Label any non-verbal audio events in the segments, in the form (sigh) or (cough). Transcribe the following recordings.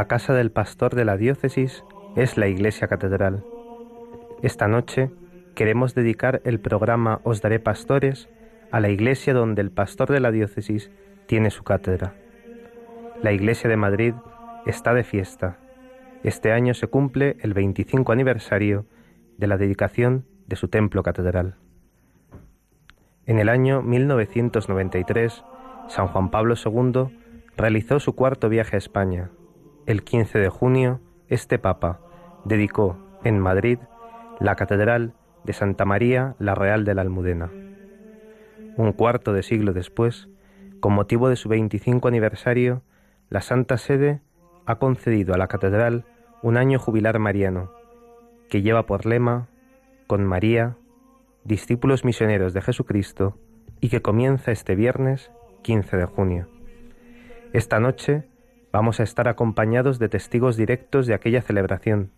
La casa del pastor de la diócesis es la iglesia catedral. Esta noche queremos dedicar el programa Os Daré Pastores a la iglesia donde el pastor de la diócesis tiene su cátedra. La iglesia de Madrid está de fiesta. Este año se cumple el 25 aniversario de la dedicación de su templo catedral. En el año 1993, San Juan Pablo II realizó su cuarto viaje a España el 15 de junio, este Papa dedicó en Madrid la Catedral de Santa María la Real de la Almudena. Un cuarto de siglo después, con motivo de su 25 aniversario, la Santa Sede ha concedido a la Catedral un año jubilar mariano, que lleva por lema Con María, discípulos misioneros de Jesucristo, y que comienza este viernes 15 de junio. Esta noche vamos a estar acompañados de testigos directos de aquella celebración.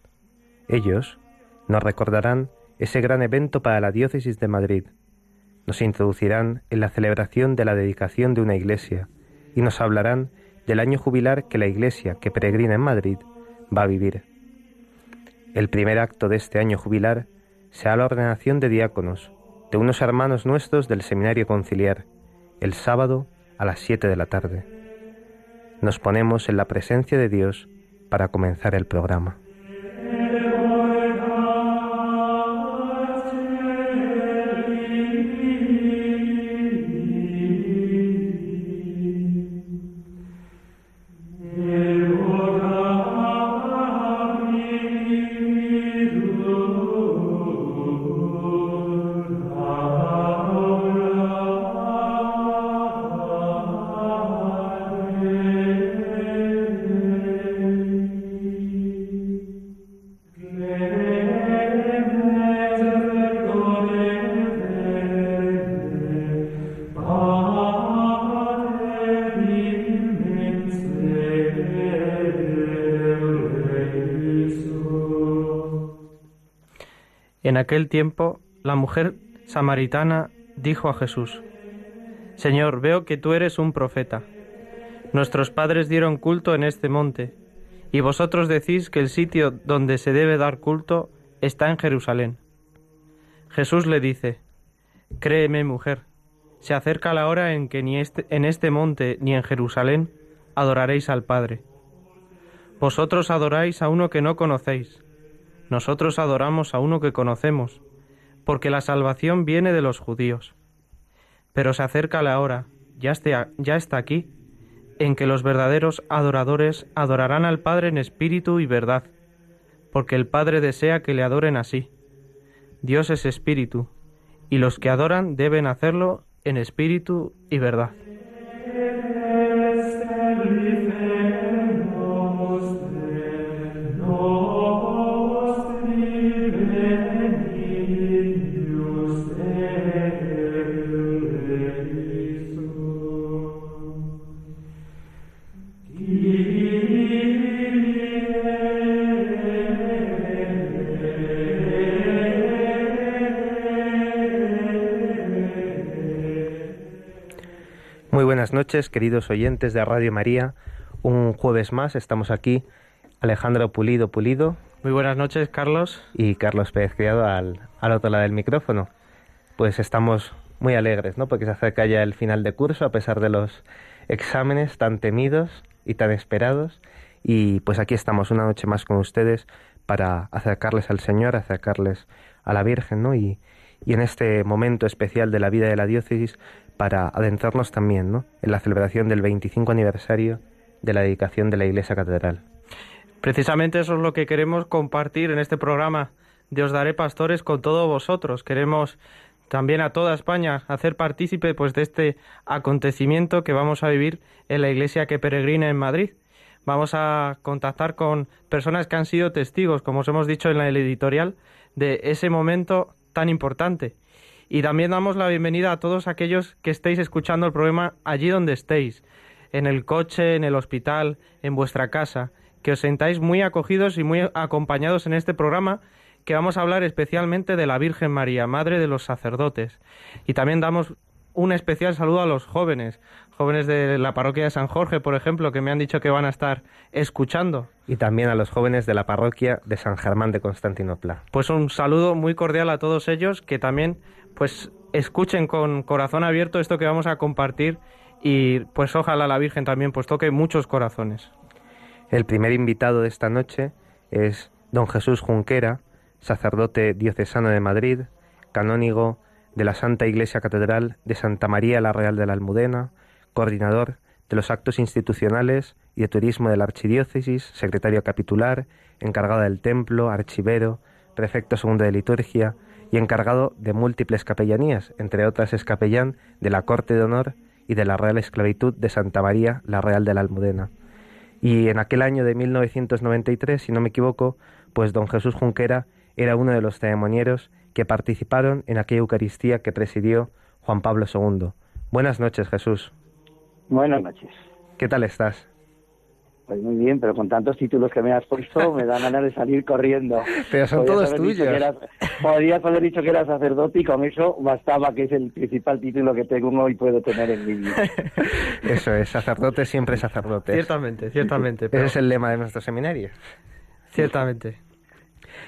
Ellos nos recordarán ese gran evento para la diócesis de Madrid, nos introducirán en la celebración de la dedicación de una iglesia y nos hablarán del año jubilar que la iglesia que peregrina en Madrid va a vivir. El primer acto de este año jubilar será la ordenación de diáconos de unos hermanos nuestros del seminario conciliar, el sábado a las siete de la tarde nos ponemos en la presencia de Dios para comenzar el programa. Aquel tiempo, la mujer samaritana dijo a Jesús, Señor, veo que tú eres un profeta. Nuestros padres dieron culto en este monte, y vosotros decís que el sitio donde se debe dar culto está en Jerusalén. Jesús le dice, Créeme, mujer, se acerca la hora en que ni este, en este monte ni en Jerusalén adoraréis al Padre. Vosotros adoráis a uno que no conocéis nosotros adoramos a uno que conocemos, porque la salvación viene de los judíos. Pero se acerca la hora, ya, ya está aquí, en que los verdaderos adoradores adorarán al Padre en espíritu y verdad, porque el Padre desea que le adoren así. Dios es espíritu, y los que adoran deben hacerlo en espíritu y verdad. Noches, queridos oyentes de Radio María. Un jueves más estamos aquí. Alejandro Pulido Pulido. Muy buenas noches, Carlos. Y Carlos Pérez Criado al, al otro lado del micrófono. Pues estamos muy alegres, ¿no? Porque se acerca ya el final de curso, a pesar de los exámenes tan temidos y tan esperados. Y pues aquí estamos una noche más con ustedes para acercarles al Señor, acercarles a la Virgen, ¿no? Y, y en este momento especial de la vida de la diócesis, para adentrarnos también ¿no? en la celebración del 25 aniversario de la dedicación de la Iglesia Catedral. Precisamente eso es lo que queremos compartir en este programa de Os Daré Pastores con todos vosotros. Queremos también a toda España hacer partícipe pues de este acontecimiento que vamos a vivir en la iglesia que peregrina en Madrid. Vamos a contactar con personas que han sido testigos, como os hemos dicho en el editorial, de ese momento tan importante. Y también damos la bienvenida a todos aquellos que estéis escuchando el programa allí donde estéis, en el coche, en el hospital, en vuestra casa que os sentáis muy acogidos y muy acompañados en este programa que vamos a hablar especialmente de la Virgen María, Madre de los sacerdotes. Y también damos un especial saludo a los jóvenes, jóvenes de la parroquia de San Jorge, por ejemplo, que me han dicho que van a estar escuchando. Y también a los jóvenes de la parroquia de San Germán de Constantinopla. Pues un saludo muy cordial a todos ellos, que también pues escuchen con corazón abierto esto que vamos a compartir y pues ojalá la Virgen también pues toque muchos corazones. El primer invitado de esta noche es don Jesús Junquera, sacerdote diocesano de Madrid, canónigo de la Santa Iglesia Catedral de Santa María la Real de la Almudena, coordinador de los actos institucionales y de turismo de la Archidiócesis, secretario capitular, encargado del templo, archivero, prefecto segundo de liturgia y encargado de múltiples capellanías, entre otras es capellán de la Corte de Honor y de la Real Esclavitud de Santa María la Real de la Almudena. Y en aquel año de 1993, si no me equivoco, pues don Jesús Junquera era uno de los ceremonieros que participaron en aquella Eucaristía que presidió Juan Pablo II. Buenas noches, Jesús. Buenas noches. ¿Qué tal estás? Pues muy bien, pero con tantos títulos que me has puesto (laughs) me da ganas de salir corriendo. Pero son todos tuyos. podrías haber dicho que eras sacerdote y con eso bastaba, que es el principal título que tengo hoy puedo tener en mi vida. (laughs) Eso es, sacerdote siempre sacerdote. Ciertamente, ciertamente. Ese es el lema de nuestro seminario. Ciertamente.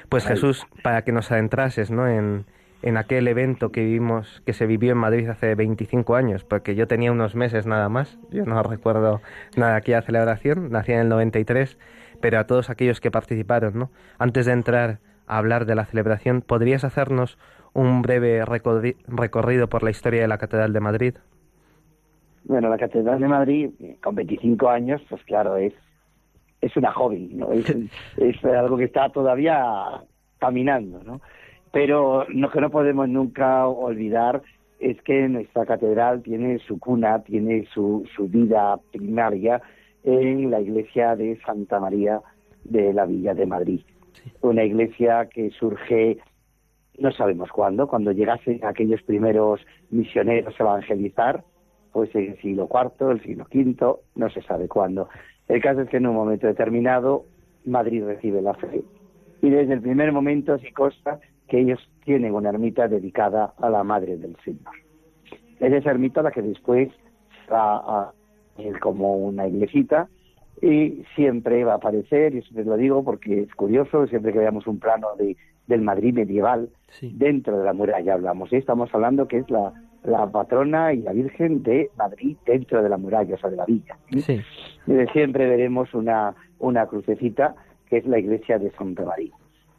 Pues Jesús, para que nos adentrases ¿no? en, en aquel evento que vivimos, que se vivió en Madrid hace 25 años, porque yo tenía unos meses nada más, yo no recuerdo nada de aquella celebración, nací en el 93, pero a todos aquellos que participaron, ¿no? Antes de entrar a hablar de la celebración, ¿podrías hacernos un breve recorrido por la historia de la Catedral de Madrid? Bueno, la Catedral de Madrid, con 25 años, pues claro, es, es una joven, ¿no? Es, (laughs) es algo que está todavía caminando, ¿no? Pero lo que no podemos nunca olvidar es que nuestra catedral tiene su cuna, tiene su, su vida primaria en la iglesia de Santa María de la Villa de Madrid. Una iglesia que surge, no sabemos cuándo, cuando llegasen aquellos primeros misioneros a evangelizar, pues en el siglo IV, el siglo V, no se sabe cuándo. El caso es que en un momento determinado Madrid recibe la fe. Y desde el primer momento sí consta que ellos tienen una ermita dedicada a la Madre del Señor. Es esa ermita la que después va a ir como una iglesita y siempre va a aparecer, y eso te lo digo porque es curioso, siempre que veamos un plano de, del Madrid medieval, dentro de la muralla hablamos, ¿eh? estamos hablando que es la, la patrona y la Virgen de Madrid dentro de la muralla, o sea, de la villa. ¿eh? Y siempre veremos una, una crucecita que es la iglesia de Santa María.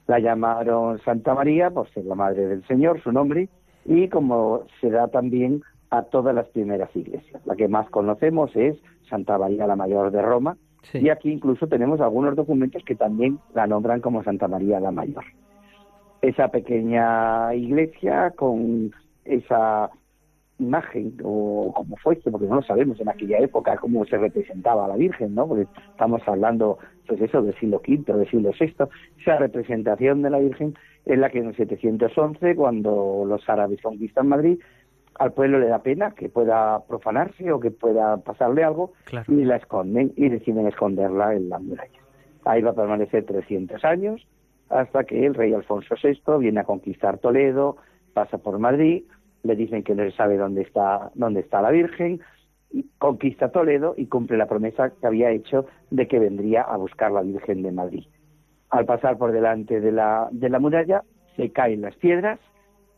La llamaron Santa María por ser la madre del Señor, su nombre, y como se da también a todas las primeras iglesias. La que más conocemos es Santa María la Mayor de Roma, y aquí incluso tenemos algunos documentos que también la nombran como Santa María la Mayor. Esa pequeña iglesia con esa imagen o como fuese, porque no lo sabemos en aquella época cómo se representaba a la Virgen, ¿no? Porque estamos hablando, pues eso, del siglo V, del siglo VI. Esa representación de la Virgen es la que en el 711, cuando los árabes conquistan Madrid, al pueblo le da pena que pueda profanarse o que pueda pasarle algo y la esconden y deciden esconderla en la muralla. Ahí va a permanecer 300 años hasta que el rey Alfonso VI viene a conquistar Toledo, pasa por Madrid, le dicen que no se sabe dónde está, dónde está la Virgen, y conquista Toledo y cumple la promesa que había hecho de que vendría a buscar la Virgen de Madrid. Al pasar por delante de la, de la muralla, se caen las piedras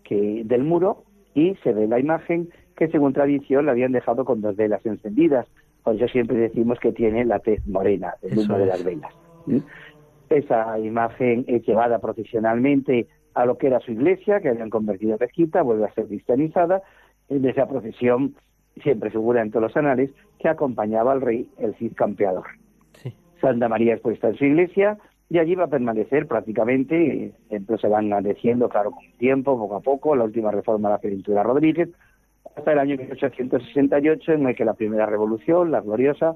que, del muro y se ve la imagen que según tradición la habían dejado con dos velas encendidas. Por eso siempre decimos que tiene la tez morena, el humo de las velas. Esa imagen es llevada profesionalmente a lo que era su iglesia, que habían convertido en mezquita, vuelve a ser cristianizada, en esa procesión siempre figura en todos los anales que acompañaba al rey el Cid campeador. Santa María es puesta en su iglesia y allí va a permanecer prácticamente, entonces se van adheciendo, claro, con tiempo, poco a poco, la última reforma de la Península Rodríguez, hasta el año 1868, en el que la primera revolución, la gloriosa,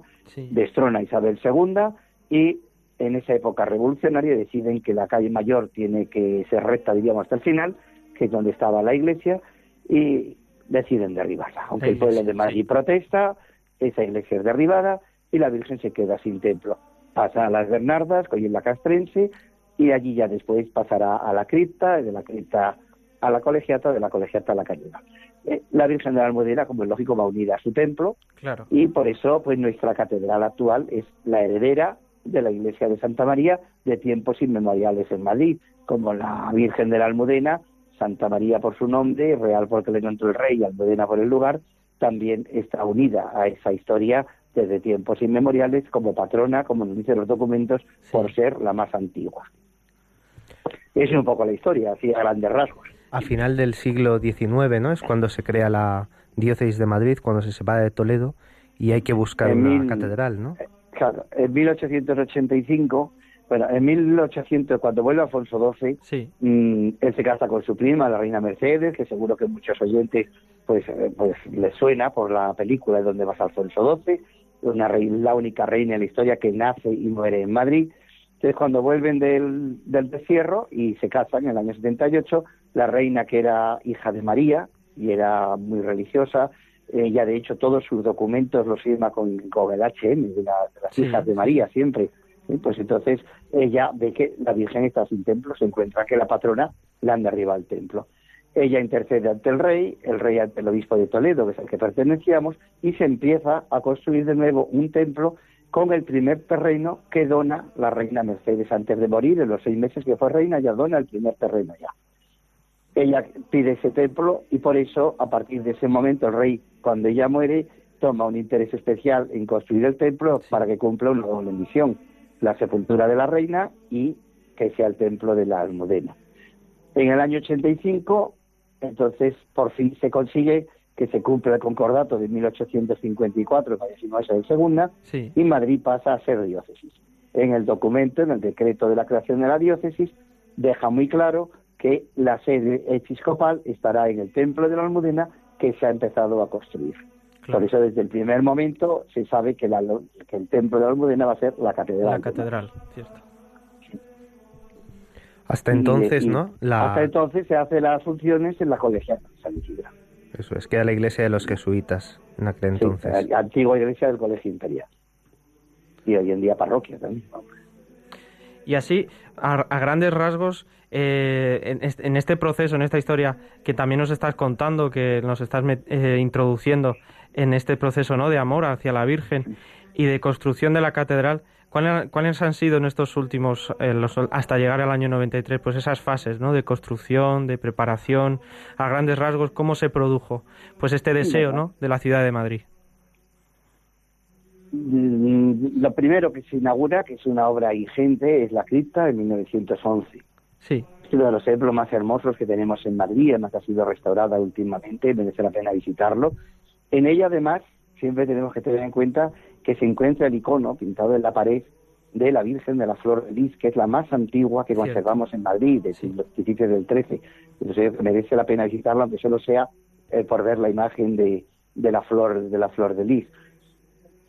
destrona a Isabel II y en esa época revolucionaria deciden que la calle mayor tiene que ser recta, diríamos, hasta el final, que es donde estaba la iglesia, y deciden derribarla. Aunque el pueblo de Madrid protesta, esa iglesia es derribada y la Virgen se queda sin templo. Pasa a las Bernardas, es la Castrense, y allí ya después pasará a la cripta, y de la cripta a la colegiata, de la colegiata a la cañada. Eh, la Virgen de la Almudena, como es lógico, va unida a su templo, claro. y por eso pues nuestra catedral actual es la heredera de la iglesia de Santa María de tiempos inmemoriales en Madrid, como la Virgen de la Almudena, Santa María por su nombre, Real porque le encontró el rey, Almudena por el lugar, también está unida a esa historia desde tiempos inmemoriales como patrona, como nos dicen los documentos, por ser la más antigua. Es un poco la historia, así a grandes rasgos. A final del siglo XIX, ¿no? Es cuando se crea la diócesis de Madrid, cuando se separa de Toledo y hay que buscar una catedral, ¿no? Claro, en 1885, bueno, en 1800, cuando vuelve Alfonso XII, sí. Mm, él se casa con su prima, la reina Mercedes, que seguro que muchos oyentes pues, eh, pues les suena por la película de donde vas Alfonso XII, una la única reina en la historia que nace y muere en Madrid. Entonces, cuando vuelven del, del destierro y se casan en el año 78, la reina, que era hija de María y era muy religiosa, ella, de hecho, todos sus documentos los firma con, con el HM, de, las hijas de María, siempre. Pues entonces ella ve que la Virgen está sin templo, se encuentra que la patrona la han derribado el templo. Ella intercede ante el rey, el rey ante el obispo de Toledo, que es al que pertenecíamos, y se empieza a construir de nuevo un templo con el primer terreno que dona la reina Mercedes antes de morir, en los seis meses que fue reina, ya dona el primer terreno ya ella pide ese templo y por eso, a partir de ese momento, el rey, cuando ella muere, toma un interés especial en construir el templo para que cumpla una doble misión, la sepultura de la reina y que sea el templo de la Almudena. En el año 85, entonces, por fin se consigue que se cumpla el concordato de 1854, el de segunda, y Madrid pasa a ser diócesis. En el documento, en el decreto de la creación de la diócesis, deja muy claro que la sede episcopal estará en el templo de la Almudena que se ha empezado a construir. Por eso desde el primer momento se sabe que, el templo de la Almudena va a ser la catedral. La catedral, cierto. Hasta entonces, ¿no? Hasta entonces se hacen las funciones en la colegiata de San Isidro. Eso es, queda la iglesia de los jesuitas en aquel entonces. la antigua iglesia del Colegio Imperial. Y hoy en día parroquia también. Y así, a grandes rasgos, eh, en, este proceso, en esta historia que también nos estás contando, que nos estás eh, introduciendo en este proceso ¿no? de amor hacia la Virgen y de construcción de la catedral, ¿cuáles, han sido en estos últimos, eh, hasta llegar al año 93, pues esas fases ¿no? de construcción, de preparación, a grandes rasgos, cómo se produjo pues este deseo ¿no? de la ciudad de Madrid? Mm, lo primero que se inaugura, que es una obra ingente, es la cripta en 1911 Sí. Es uno de los templos más hermosos que tenemos en Madrid, además ha sido restaurada últimamente, merece la pena visitarlo. En ella, además, siempre tenemos que tener en cuenta que se encuentra el icono pintado en la pared de la Virgen de la Flor de Lis, que es la más antigua que conservamos en Madrid, desde los principios del 13. Entonces merece la pena visitarlo, aunque solo sea eh, por ver la imagen de, de, la flor de la Flor de Lis.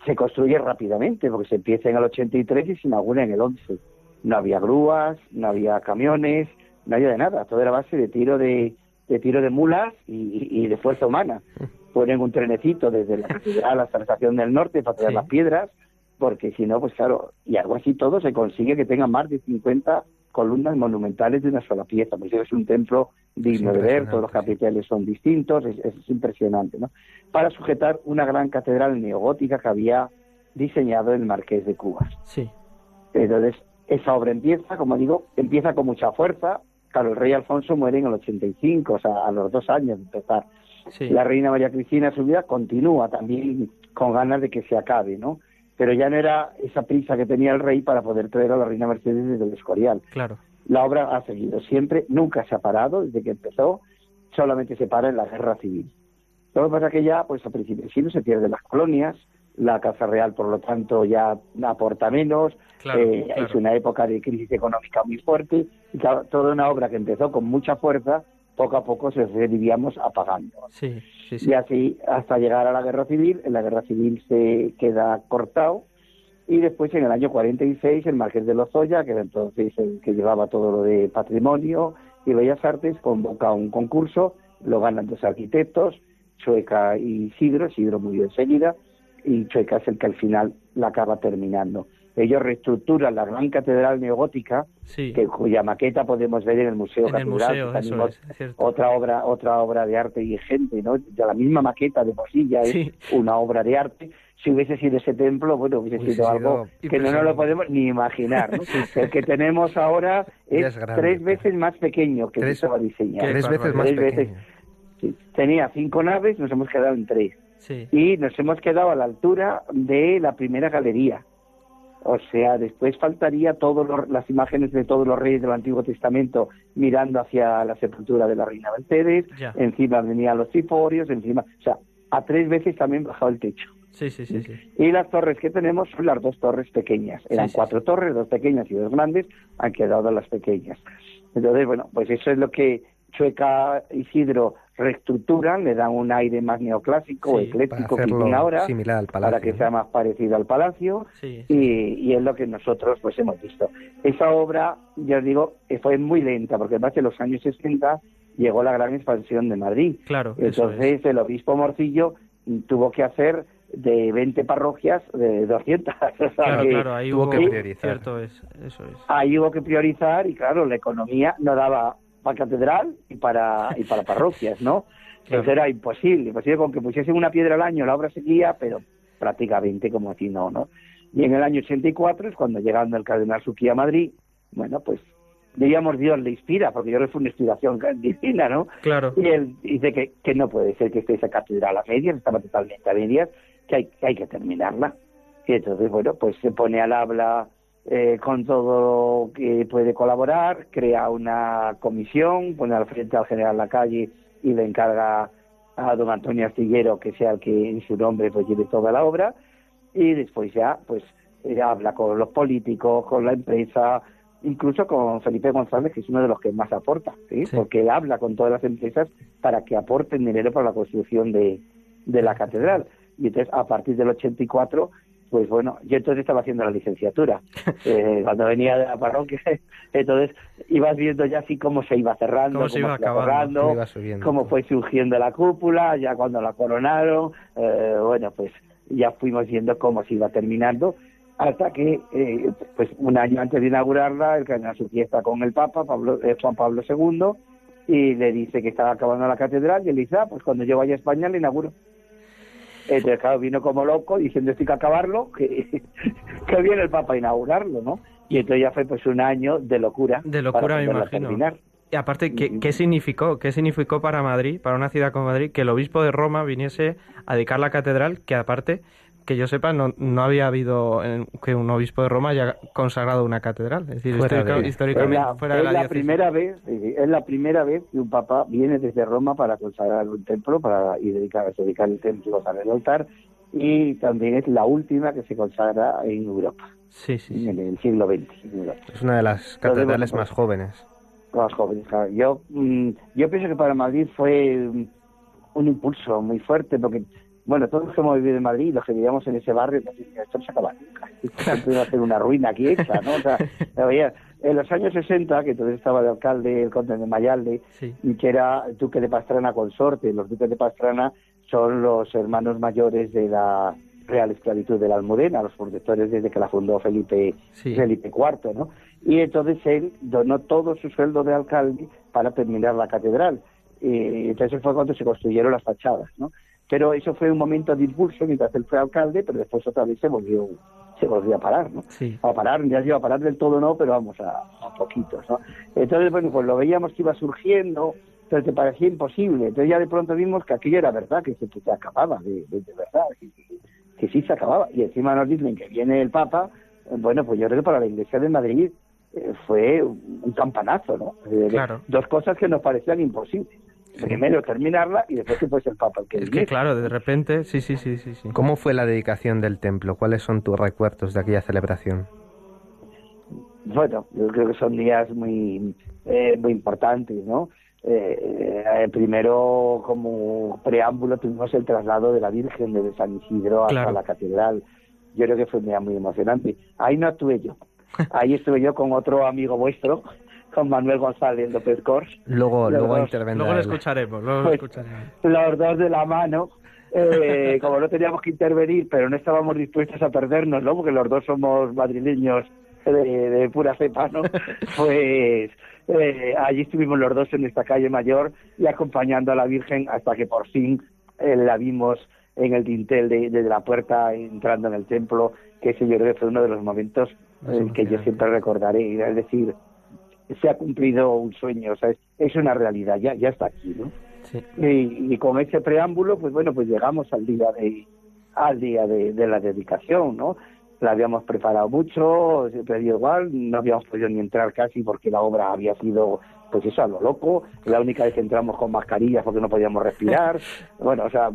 Se construye rápidamente, porque se empieza en el 83 y se inaugura en el 11 no había grúas, no había camiones, no había de nada, todo era base de tiro de, de tiro de mulas y, de fuerza humana. Ponen un trenecito desde la catedral hasta la estación del norte para traer las piedras, porque si no, pues claro, y algo así todo se consigue que tenga más de 50 columnas monumentales de una sola pieza, pues es un templo digno de ver, todos los capiteles son distintos, es, es, impresionante, ¿no? Para sujetar una gran catedral neogótica que había diseñado el Marqués de Cubas. Sí. Entonces, esa obra empieza, como digo, empieza con mucha fuerza. Claro, el rey Alfonso muere en el 85, o sea, a los dos años de empezar. La reina María Cristina, su vida continúa también con ganas de que se acabe, ¿no? Pero ya no era esa prisa que tenía el rey para poder traer a la reina Mercedes desde el Escorial. Claro. La obra ha seguido siempre, nunca se ha parado desde que empezó, solamente se para en la guerra civil. Lo que pasa es que ya, pues a principios del siglo se pierden las colonias, la Casa Real, por lo tanto, ya aporta menos, eh, es una época de crisis económica muy fuerte, y toda una obra que empezó con mucha fuerza, poco a poco se diríamos apagando. Sí, Y así hasta llegar a la guerra civil, en la guerra civil se queda cortado, y después en el año 46 el Marqués de Lozoya, que era entonces el que llevaba todo lo de patrimonio y bellas artes, convoca un concurso, lo ganan dos arquitectos, Chueca y Isidro, Isidro murió enseguida, y Chueca es el que al final la acaba terminando. Ellos reestructuran la gran catedral neogótica, que, cuya maqueta podemos ver en el Museo Catedral. otra obra, otra obra de arte vigente, ¿no? De la misma maqueta de Posilla es una obra de arte. Si hubiese sido ese templo, bueno, hubiese, sido, algo que no nos lo podemos ni imaginar. (laughs) El que tenemos ahora es, tres veces más pequeño que tres, estaba diseñado. Tres veces más pequeño. Tenía cinco naves, nos hemos quedado en tres. Y nos hemos quedado a la altura de la primera galería. O sea, después faltaría todas las imágenes de todos los reyes del Antiguo Testamento mirando hacia la sepultura de la reina Mercedes, encima venían los ciforios, encima, o sea, a tres veces también bajado el techo. Sí, sí, sí, sí. Y las torres que tenemos son las dos torres pequeñas. Eran cuatro torres, dos pequeñas y dos grandes, han quedado las pequeñas. Entonces, bueno, pues eso es lo que Chueca Isidro reestructuran, le dan un aire más neoclásico o ecléctico que tiene ahora, para que sea más parecido al palacio, y, es lo que nosotros pues hemos visto. Esa obra, ya os digo, fue muy lenta, porque además en los años 60 llegó la gran expansión de Madrid. Claro, Entonces el obispo Morcillo tuvo que hacer de 20 parroquias de 200. (laughs) claro, claro, ahí hubo que priorizar. eso es. Ahí hubo que priorizar y claro, la economía no daba para catedral y para, y para parroquias, ¿no? (laughs) Entonces era imposible, imposible con que pusiesen una piedra al año, la obra seguía, pero prácticamente como así no, ¿no? Y en el año 84 es cuando llegando el cardenal Suquía a Madrid, bueno, pues diríamos Dios le inspira, porque yo le fue una inspiración (laughs) divina, ¿no? Claro. Y él dice que, que no puede ser que esté esa catedral a medias, estaba totalmente a medias, que hay, que hay que terminarla. Y entonces, bueno, pues se pone al habla eh, con todo lo que puede colaborar, crea una comisión, pone al frente al general la calle y le encarga a don Antonio Astillero que sea el que en su nombre pues lleve toda la obra. Y después ya pues eh, habla con los políticos, con la empresa, incluso con Felipe González, que es uno de los que más aporta, porque él habla con todas las empresas para que aporten dinero para la construcción de, de la catedral. Y entonces, a partir del 84, pues bueno, yo entonces estaba haciendo la licenciatura. (laughs) Eh, cuando venía de la parroquia, (laughs) entonces ibas viendo ya así cómo se iba cerrando, cómo, se iba acabando, cómo fue surgiendo la cúpula, ya cuando la coronaron, eh, bueno, pues ya fuimos viendo cómo se iba terminando, hasta que, eh, pues un año antes de inaugurarla, el cardenal su fiesta con el Papa, Pablo, Juan Pablo II, y le dice que estaba acabando la catedral, y él dice, ah, pues cuando yo vaya a España le inauguro. Entonces, claro, vino como loco diciendo esto hay que acabarlo, que, (laughs) que viene el Papa a inaugurarlo, ¿no? Y entonces ya fue pues un año de locura. De locura, me imagino. Y aparte, ¿qué, ¿qué, significó? ¿Qué significó para Madrid, para una ciudad como Madrid, que el obispo de Roma viniese a dedicar la catedral, que aparte que yo sepa, no, no había habido que un obispo de Roma haya consagrado una catedral. Es decir, históricamente la, fuera de la, primera vez, es la primera vez que un papa viene desde Roma para consagrar un templo para y dedicar, dedicar el templo el altar y también es la última que se consagra en Europa. Sí, sí, En el siglo XX. Es una de las catedrales más jóvenes. Más jóvenes, claro. Yo, mm, yo pienso que para Madrid fue un impulso muy fuerte porque bueno, todos los que hemos vivido en Madrid, los que vivíamos en ese barrio, pues, esto no se acaba nunca. (laughs) Esto iba a ser una ruina aquí hecha, ¿no? O sea, (laughs) en los años 60, que entonces estaba de alcalde el conde de Mayalde, y que era el duque de Pastrana consorte, los duques de Pastrana son los hermanos mayores de la Real Esclavitud de la Almudena, los protectores desde que la fundó Felipe, Felipe IV, ¿no? Y entonces él donó todo su sueldo de alcalde para terminar la catedral. Y entonces fue cuando se construyeron las fachadas, ¿no? Pero eso fue un momento de impulso mientras él fue alcalde, pero después otra vez se volvió se volvió a parar, ¿no? Sí. A parar, ya iba a parar del todo no, pero vamos a, a poquitos, ¿no? Entonces, bueno, pues lo veíamos que iba surgiendo, pero te parecía imposible. Entonces ya de pronto vimos que aquello era verdad, que se, que se acababa, de, verdad, que, sí se acababa. Y encima nos dicen que viene el Papa, bueno, pues yo creo que para la Iglesia de Madrid eh, fue un campanazo, ¿no? Claro. Dos cosas que nos parecían imposibles. Primero terminarla y después que fuese el Papa el que Es que claro, de repente, sí, sí, sí, sí, sí. ¿Cómo fue la dedicación del templo? ¿Cuáles son tus recuerdos de aquella celebración? Bueno, yo creo que son días muy, eh, muy importantes, ¿no? Eh, eh, primero, como preámbulo, tuvimos el traslado de la Virgen desde San Isidro hasta Claro. la catedral. Yo creo que fue un día muy emocionante. Ahí no estuve yo. (laughs) Ahí estuve yo con otro amigo vuestro, con Manuel González López Cors. Luego, Los luego dos. intervendrá Luego lo escucharemos, luego lo Pues, escucharemos. los dos de la mano, eh, como no teníamos que intervenir, pero no estábamos dispuestos a perdernos, ¿no? Porque los dos somos madrileños de, de pura cepa, ¿no? (laughs) Pues eh, allí estuvimos los dos en esta calle mayor y acompañando a la Virgen hasta que por fin eh, la vimos en el dintel de, de la puerta entrando en el templo, que ese yo creo que fue uno de los momentos eh, que yo siempre recordaré, es decir, se ha cumplido un sueño, o sea, es, es una realidad, ya, ya está aquí, ¿no? Sí. y, y con ese preámbulo pues bueno pues llegamos al día de al día de, de la dedicación no la habíamos preparado mucho dio igual no habíamos podido ni entrar casi porque la obra había sido pues eso a lo loco la única vez que entramos con mascarillas porque no podíamos respirar (laughs) bueno o sea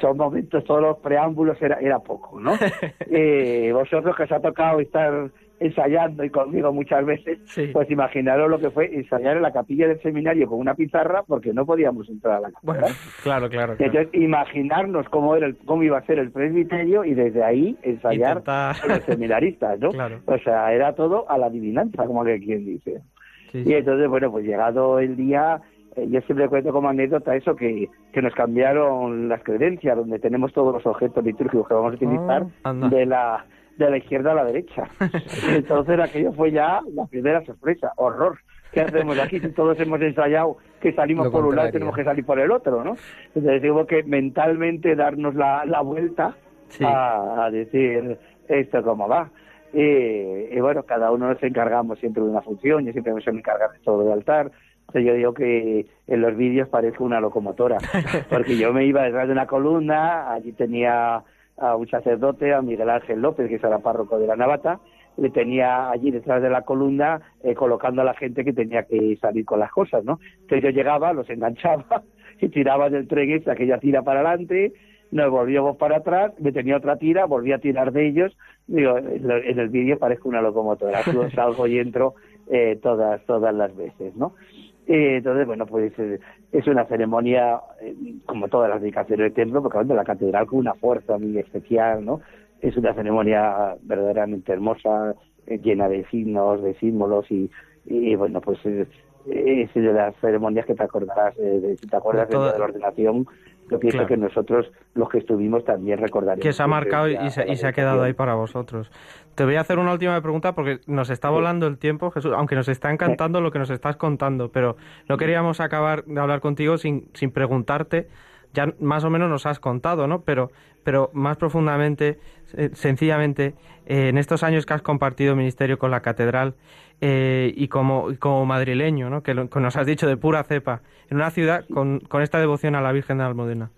son momentos todos los preámbulos era era poco no (laughs) Eh, vosotros que os ha tocado estar ensayando y conmigo muchas veces Sí. pues imaginaros lo que fue ensayar en la capilla del seminario con una pizarra porque no podíamos entrar a la Bueno, catedral. claro, claro. claro. Entonces, imaginarnos cómo era el, cómo iba a ser el presbiterio y desde ahí ensayar con los seminaristas, ¿no? Claro. O sea, era todo a la adivinanza, como que quien dice. Sí, Y entonces, bueno, pues llegado el día, eh, yo siempre cuento como anécdota eso, que, que nos cambiaron las credencias, donde tenemos todos los objetos litúrgicos que vamos a utilizar, Ah, de la de la izquierda a la derecha. (laughs) Entonces aquello fue ya la primera sorpresa, horror. ¿Qué hacemos aquí si todos hemos ensayado que salimos Lo por un lado y contrario. tenemos que salir por el otro, ¿no? Entonces digo que mentalmente darnos la, la vuelta Sí. a, a decir esto cómo va. Y, y bueno, cada uno nos encargamos siempre de una función, yo siempre me suelo encargar de todo el altar. Entonces yo digo que en los vídeos parezco una locomotora, (laughs) porque yo me iba detrás de una columna, allí tenía a un sacerdote, a Miguel Ángel López, que era párroco de la Navata, le tenía allí detrás de la columna eh, colocando a la gente que tenía que salir con las cosas, ¿no? Entonces yo llegaba, los enganchaba (laughs) y tiraba del tren esa, aquella tira para adelante, nos volvíamos para atrás, me tenía otra tira, volví a tirar de ellos, digo, en el vídeo parezco una locomotora, (laughs) salgo y entro eh, todas, todas las veces, ¿no? Eh, entonces, bueno, pues eh, es una ceremonia, eh, como todas las dedicaciones del templo, porque de la catedral con una fuerza muy especial, ¿no? Es una ceremonia verdaderamente hermosa, eh, llena de signos, de símbolos y, y bueno, pues eh, es de las ceremonias que te acordarás, eh, de- si te acuerdas De toda- de la ordenación, yo pienso Claro. que nosotros, los que estuvimos, también recordaremos. que se ha marcado y, la- se, y se ha quedado ahí para vosotros. Te voy a hacer una última pregunta porque nos está volando el tiempo, Jesús, aunque nos está encantando (laughs) lo que nos estás contando, pero no queríamos acabar de hablar contigo sin, sin preguntarte, ya más o menos nos has contado, ¿no? Pero, pero más profundamente, eh, sencillamente, eh, en estos años que has compartido ministerio con la catedral eh, y como, y como madrileño, ¿no? Que, lo- que nos has dicho de pura cepa, en una ciudad con, con esta devoción a la Virgen de la Almudena.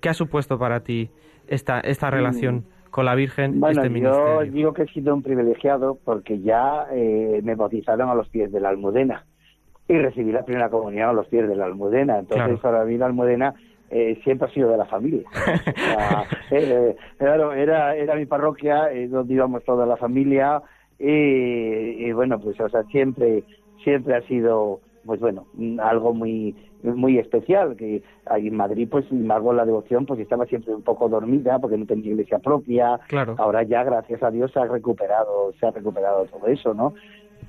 ¿Qué ha supuesto para ti esta, esta relación con la Virgen, Mm. Bueno, este yo ministerio? digo que he sido un privilegiado porque ya eh, me bautizaron a los pies de la Almudena y recibí la primera comunión a los pies de la Almudena. Entonces, Claro. para mí la Almudena eh, siempre ha sido de la familia. (laughs) O sea, eh, claro, era, era mi parroquia eh, donde íbamos toda la familia y, y bueno, pues o sea, siempre, siempre ha sido pues bueno, algo muy muy especial, que ahí en Madrid, pues, sin embargo, la devoción, pues estaba siempre un poco dormida, porque no tenía iglesia propia, Claro. ahora ya, gracias a Dios, se ha recuperado, se ha recuperado todo eso, ¿no?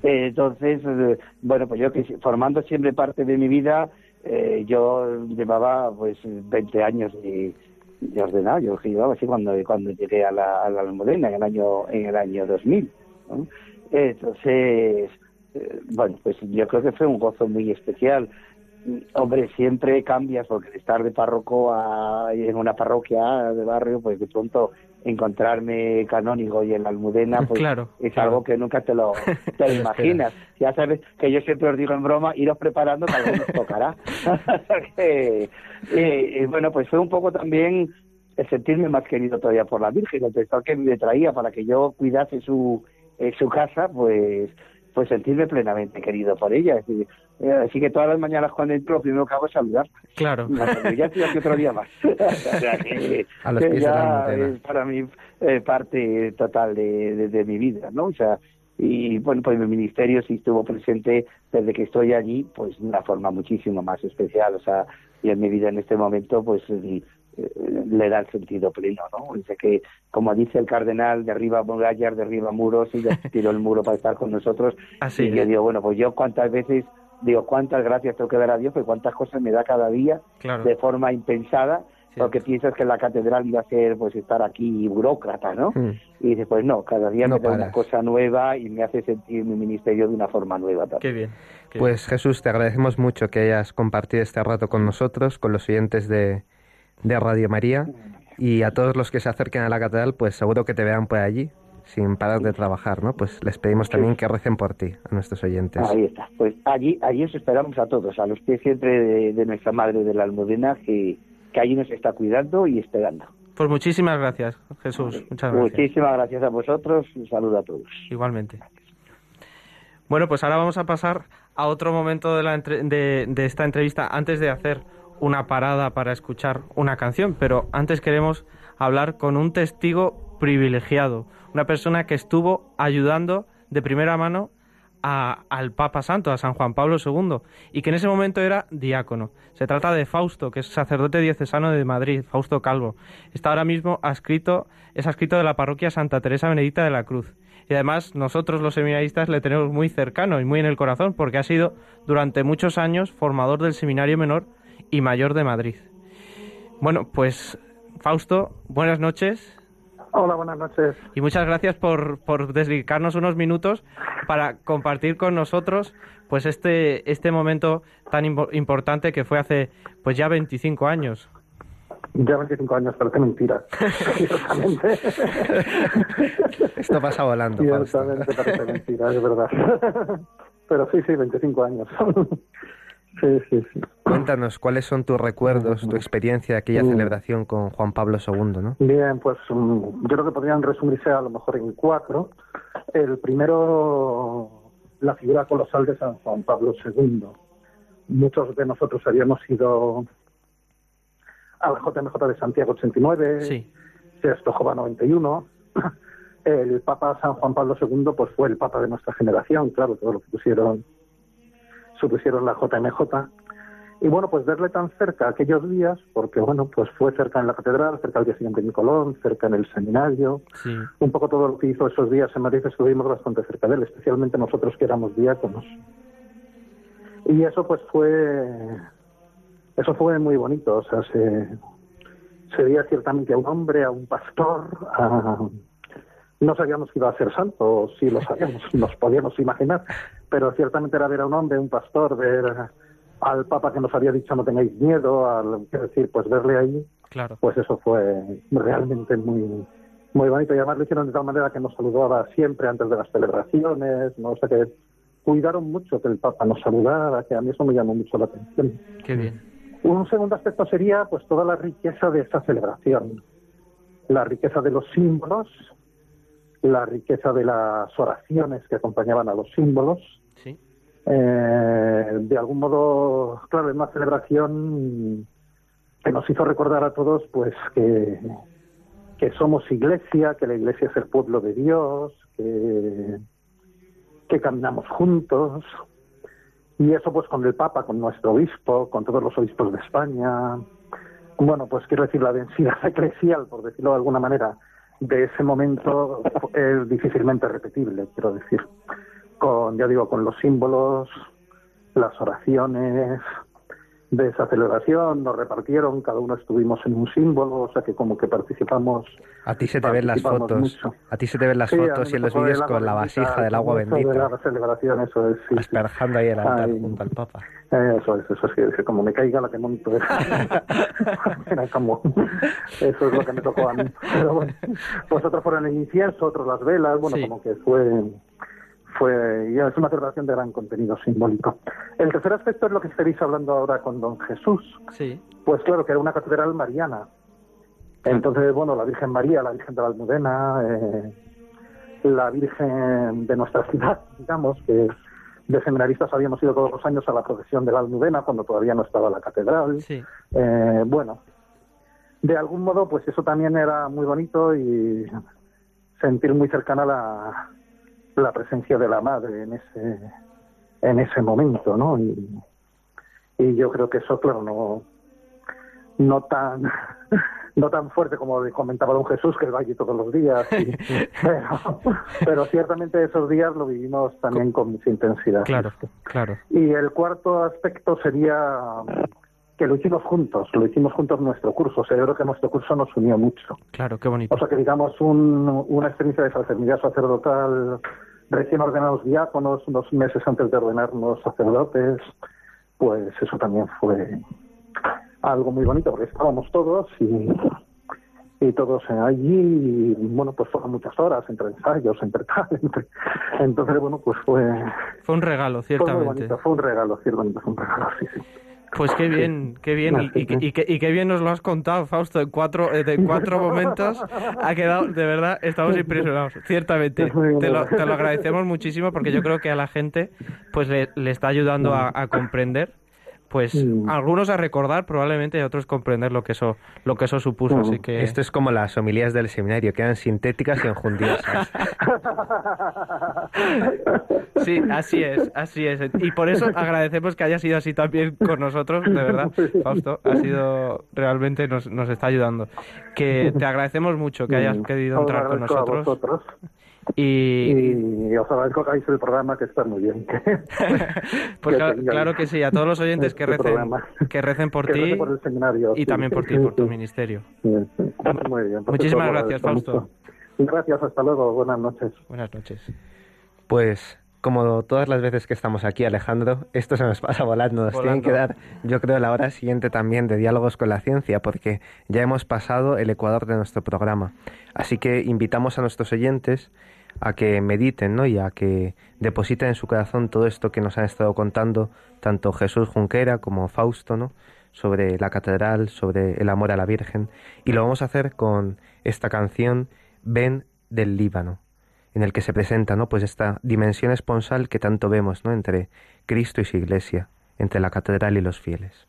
Eh, entonces, eh, bueno, pues yo que formando siempre parte de mi vida, eh, yo llevaba pues 20 años de, de ordenado, yo llevaba así cuando, cuando llegué a la, a Almudena en el año, en el año 2000, ¿no? Entonces, eh, bueno, pues yo creo que fue un gozo muy especial. Hombre, siempre cambias porque de estar de párroco a, en una parroquia de barrio, pues de pronto encontrarme canónigo y en la Almudena, pues Claro, es claro. algo que nunca te lo, (laughs) te lo imaginas. Ya sabes que yo siempre os digo en broma, iros preparando que algo nos tocará. Que, y, y bueno, pues fue un poco también el sentirme más querido todavía por la Virgen, el pensar que me traía para que yo cuidase su, eh, su casa, pues pues sentirme plenamente querido por ella. Eh, así que todas las mañanas cuando entro, lo primero que hago es saludar. Claro. Ya estoy aquí otro día más. (laughs) (laughs) a los pies ya de es para mí eh, parte total de, de, mi vida, ¿no? O sea, y bueno, pues mi ministerio sí estuvo presente desde que estoy allí, pues de una forma muchísimo más especial, o sea, y en mi vida en este momento, pues le da el sentido pleno, ¿no? Dice que, como dice el cardenal, derriba murallas, derriba muros, y tiró el muro para estar con nosotros. (laughs) Así y yo digo, bueno, pues yo cuántas veces, digo, cuántas gracias tengo que dar a Dios, pues cuántas cosas me da cada día de forma impensada, porque piensas que la catedral iba a ser, pues, estar aquí burócrata, ¿no? Mm. Y dice, pues no, cada día me da una cosa nueva y me hace sentir mi ministerio de una forma nueva también. Qué bien. pues Jesús, te agradecemos mucho que hayas compartido este rato con nosotros, con los oyentes de de Radio María y a todos los que se acerquen a la catedral, pues seguro que te vean por allí, sin parar de trabajar, ¿no? Pues les pedimos también que recen por ti, a nuestros oyentes. Ahí está. Pues allí, allí os esperamos a todos, a los pies siempre de, nuestra Madre de la Almudena, que, que allí nos está cuidando y esperando. Pues muchísimas gracias, Jesús. Muchas gracias. Muchísimas gracias a vosotros. Un saludo a todos. Igualmente. Bueno, pues ahora vamos a pasar a otro momento de, la de, de esta entrevista antes de hacer una parada para escuchar una canción, pero antes queremos hablar con un testigo privilegiado, una persona que estuvo ayudando de primera mano a, al Papa Santo, a San Juan Pablo II, y que en ese momento era diácono. Se trata de Fausto, que es sacerdote diocesano de Madrid, Fausto Calvo. Está ahora mismo adscrito, es adscrito de la parroquia Santa Teresa Benedicta de la Cruz. Y además nosotros los seminaristas le tenemos muy cercano y muy en el corazón, porque ha sido durante muchos años formador del Seminario Menor y Mayor de Madrid. Bueno, pues Fausto, buenas noches. Hola, buenas noches. Y muchas gracias por, por dedicarnos unos minutos para compartir con nosotros pues este, este momento tan importante que fue hace pues ya 25 años. Ya 25 años, pero qué mentira. (laughs) Esto pasa volando. Ciertamente parece mentira, es verdad. pero sí, sí, 25 años. Sí, sí, sí. Cuéntanos, ¿cuáles son tus recuerdos, tu experiencia de aquella mm. celebración con Juan Pablo II? ¿no? Bien, pues mm, yo creo que podrían resumirse a lo mejor en cuatro. El primero, la figura colosal de San Juan Pablo II. Muchos de nosotros habíamos ido a la JMJ de Santiago 89, sí. Sexto 91. (clears throat) El Papa San Juan Pablo II pues fue el Papa de nuestra generación, claro, todo lo que pusieron supusieron la JMJ. Y bueno, pues verle tan cerca aquellos días, porque bueno, pues fue cerca en la catedral, cerca al día siguiente en Colón, cerca en el seminario, un poco todo lo que hizo esos días en Madrid estuvimos bastante cerca de él, especialmente nosotros que éramos diáconos. Y eso pues fue, eso fue muy bonito, o sea, se, se veía ciertamente a un hombre, a un pastor, a, no sabíamos que iba a ser santo, sí lo sabíamos, (laughs) nos podíamos imaginar, pero ciertamente era ver a un hombre, un pastor, ver al Papa que nos había dicho no tengáis miedo, al decir, pues verle ahí, claro. pues eso fue realmente muy muy bonito y además lo hicieron de tal manera que nos saludaba siempre antes de las celebraciones, no o sé sea que cuidaron mucho que el Papa nos saludara, que a mí eso me llamó mucho la atención. Qué bien. Un segundo aspecto sería pues toda la riqueza de esta celebración, la riqueza de los símbolos, la riqueza de las oraciones que acompañaban a los símbolos. Sí. Eh, de algún modo, claro, es una celebración que nos hizo recordar a todos pues que, que somos iglesia, que la iglesia es el pueblo de Dios, que, que caminamos juntos. Y eso pues con el Papa, con nuestro obispo, con todos los obispos de España. Bueno, pues quiero decir, la densidad (laughs) eclesial, por decirlo de alguna manera, de ese momento es difícilmente repetible, quiero decir. Con, ya digo, con los símbolos, las oraciones de esa celebración, nos repartieron, cada uno estuvimos en un símbolo, o sea que como que participamos. A ti se te ven las fotos, a ti se te ven las fotos y en los vídeos con la vasija del agua bendita. De la celebración, eso es. Sí, Asperjando ahí el altar junto al Papa. Eso es, eso es, que como me caiga la que monto. (laughs) Era como, eso es lo que me tocó a mí. Pero bueno, pues otros fueron el incienso, otros las velas, bueno, como que fue fue ya es una celebración de gran contenido simbólico. El tercer aspecto es lo que estaréis hablando ahora con Don Jesús. Sí. Pues claro, que era una catedral mariana. Entonces, bueno, la Virgen María, la Virgen de la Almudena, eh, la Virgen de nuestra ciudad, digamos, que de seminaristas habíamos ido todos los años a la procesión de la Almudena cuando todavía no estaba la catedral. Eh, bueno, de algún modo, pues eso también era muy bonito y sentir muy cercana la, la presencia de la madre en ese en ese momento, ¿no? Y, y yo creo que eso, claro, no no tan (laughs) no tan fuerte como comentaba don Jesús, que va allí todos los días, (laughs) pero, ciertamente esos días lo vivimos también con mucha intensidad. Claro, claro. Y el cuarto aspecto sería que lo hicimos juntos, lo hicimos juntos en nuestro curso, o sea, yo creo que nuestro curso nos unió mucho. Claro, qué bonito. O sea, que digamos un, una experiencia de fraternidad sacerdotal, recién ordenados diáconos, unos meses antes de ordenarnos sacerdotes, pues eso también fue algo muy bonito, porque estábamos todos y, y todos allí, y, bueno, pues fueron muchas horas, entre ensayos, entre tal, entonces, bueno, pues fue... Fue un regalo, ciertamente. Fue, bonito, fue un regalo, ciertamente, fue un regalo, sí, sí. Pues qué bien, qué bien, y, y, qué, bien nos lo has contado, Fausto, en cuatro, eh, de cuatro (laughs) momentos. Ha quedado, de verdad, estamos impresionados, ciertamente. Te lo, te lo agradecemos muchísimo porque yo creo que a la gente pues le, le está ayudando a, a comprender pues mm. algunos a recordar probablemente y otros comprender lo que eso lo que eso supuso mm. así que esto es como las homilías del seminario quedan sintéticas y enjundiosas (laughs) sí así es así es. Y por eso agradecemos que haya sido así también con nosotros de verdad. (laughs) Fausto ha sido realmente nos, nos está ayudando. Que te agradecemos mucho que hayas mm. querido entrar con nosotros y... os agradezco que hagáis el programa, que está muy bien. pues (laughs) claro, que sí, a todos los oyentes que este recen, que recen por ti y también por ti, por tu ministerio. Muy bien. Muchísimas gracias, Fausto. Gracias, hasta luego, buenas noches. Buenas noches. Pues como todas las veces que estamos aquí, Alejandro, esto se nos pasa volando. Nos tienen que dar, yo creo, la hora siguiente también de diálogos con la ciencia, porque ya hemos pasado el ecuador de nuestro programa. Así que invitamos a nuestros oyentes a que mediten ¿no? y a que depositen en su corazón todo esto que nos han estado contando tanto Jesús Junquera como Fausto ¿no? sobre la catedral, sobre el amor a la Virgen. Y lo vamos a hacer con esta canción Ven del Líbano, en el que se presenta ¿no? pues esta dimensión esponsal que tanto vemos ¿no? entre Cristo y su Iglesia, entre la catedral y los fieles.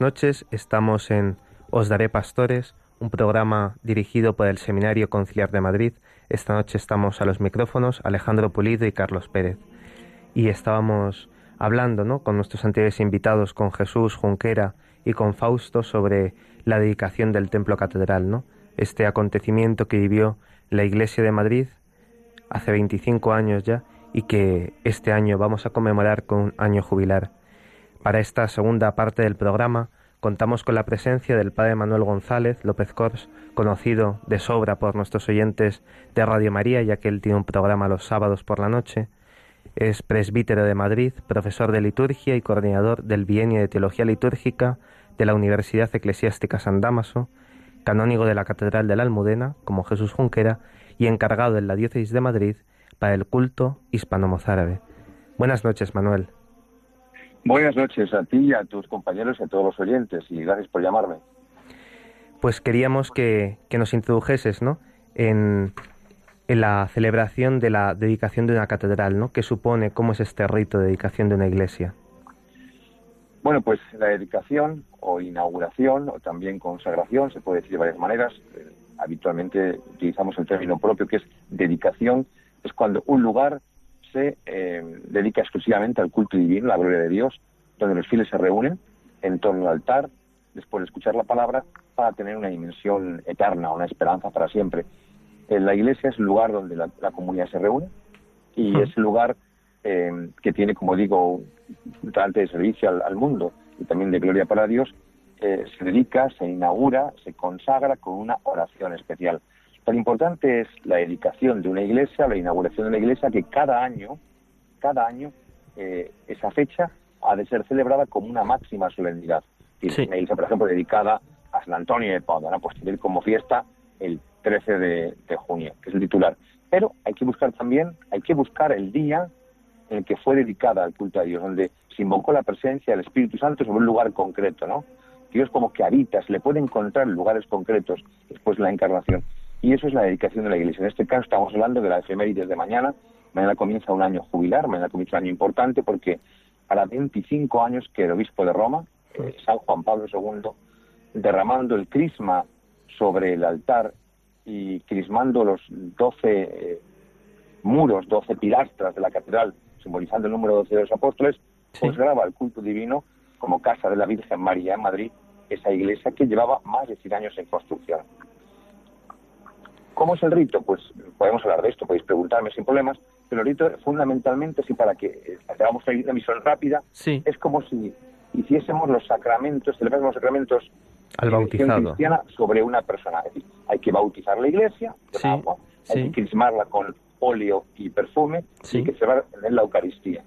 Noches, estamos en Os Daré Pastores, un programa dirigido por el Seminario Conciliar de Madrid. Esta noche estamos a los micrófonos Alejandro Pulido y Carlos Pérez. Y estábamos hablando ¿no? con nuestros anteriores invitados, con Jesús Junquera y con Fausto, sobre la dedicación del Templo Catedral, ¿no? este acontecimiento que vivió la Iglesia de Madrid hace 25 años ya y que este año vamos a conmemorar con un año jubilar. Para esta segunda parte del programa contamos con la presencia del padre Manuel González López Cors, conocido de sobra por nuestros oyentes de Radio María, ya que él tiene un programa los sábados por la noche. Es presbítero de Madrid, profesor de liturgia y coordinador del Bienio de Teología Litúrgica de la Universidad Eclesiástica San Damaso, canónigo de la Catedral de la Almudena, como Jesús Junquera, y encargado en la Diócesis de Madrid para el culto hispano-mozárabe. Buenas noches, Manuel. Buenas noches a ti, a tus compañeros y a todos los oyentes, y gracias por llamarme. Pues queríamos que, nos introdujeses ¿no? en, en, la celebración de la dedicación de una catedral, ¿no? ¿Qué supone, cómo es este rito de dedicación de una iglesia? Bueno, pues la dedicación o inauguración o también consagración, se puede decir de varias maneras. Eh, habitualmente utilizamos el término propio que es dedicación, es cuando un lugar se eh, dedica exclusivamente al culto divino, la gloria de Dios, donde los fieles se reúnen en torno al altar, después de escuchar la palabra, para tener una dimensión eterna, una esperanza para siempre. Eh, la iglesia es el lugar donde la, comunidad se reúne y es el lugar que tiene, como digo, un talante de servicio al, mundo y también de gloria para Dios, eh, se dedica, se inaugura, se consagra con una oración especial. Tan importante es la dedicación de una iglesia, la inauguración de una iglesia, que cada año, cada año, eh, esa fecha ha de ser celebrada como una máxima solemnidad. Una iglesia, por ejemplo, dedicada a San Antonio de Padua, pues tener como fiesta el 13 de, de junio, que es el titular. Pero hay que buscar también, hay que buscar el día en el que fue dedicada al culto a Dios, donde se invocó la presencia del Espíritu Santo sobre un lugar concreto, ¿no? Dios como que habita, se le puede encontrar en lugares concretos después de la encarnación. Y eso es la dedicación de la Iglesia. En este caso estamos hablando de la efemérides de mañana. Mañana comienza un año jubilar, mañana comienza un año importante porque hará 25 años que el obispo de Roma, eh, San Juan Pablo II, derramando el crisma sobre el altar y crismando los 12 eh, muros, 12 pilastras de la catedral simbolizando el número 12 de los apóstoles, pues graba el culto divino como casa de la Virgen María en Madrid, esa iglesia que llevaba más de 100 años en construcción. ¿Cómo es el rito? Pues podemos hablar de esto, podéis preguntarme sin problemas, pero el rito fundamentalmente, así para que eh, hagamos una misión rápida, es como si hiciésemos los sacramentos, celebrásemos los sacramentos al bautizado cristiana sobre una persona. Es decir, hay que bautizar la iglesia hay que crismarla con óleo y perfume y que se va en la Eucaristía.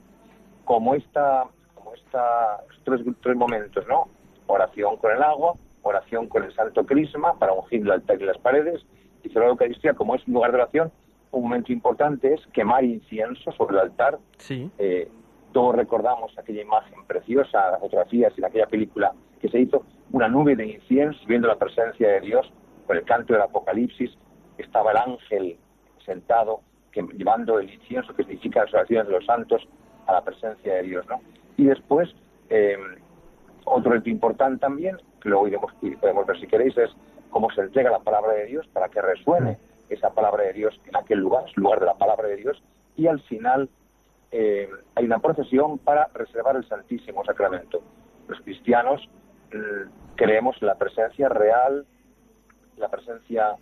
Como esta, como esta tres, tres momentos, ¿no? Oración con el agua, oración con el Santo Crisma para ungir el altar y las paredes y cerrar la Eucaristía como es un lugar de oración. Un momento importante es quemar incienso sobre el altar. Sí. Eh, todos recordamos aquella imagen preciosa, las fotografías y aquella película que se hizo, una nube de incienso viendo la presencia de Dios con el canto del Apocalipsis. Estaba el ángel sentado que, llevando el incienso que significa las oraciones de los santos a la presencia de Dios, ¿no? Y después, em, otro reto importante también, que luego iremos, podemos ver si queréis, es cómo se entrega la palabra de Dios para que resuene esa palabra de Dios en aquel lugar, es lugar de la palabra de Dios, y al final em, hay una procesión para reservar el Santísimo Sacramento. Los cristianos mm, creemos en la presencia real, la presencia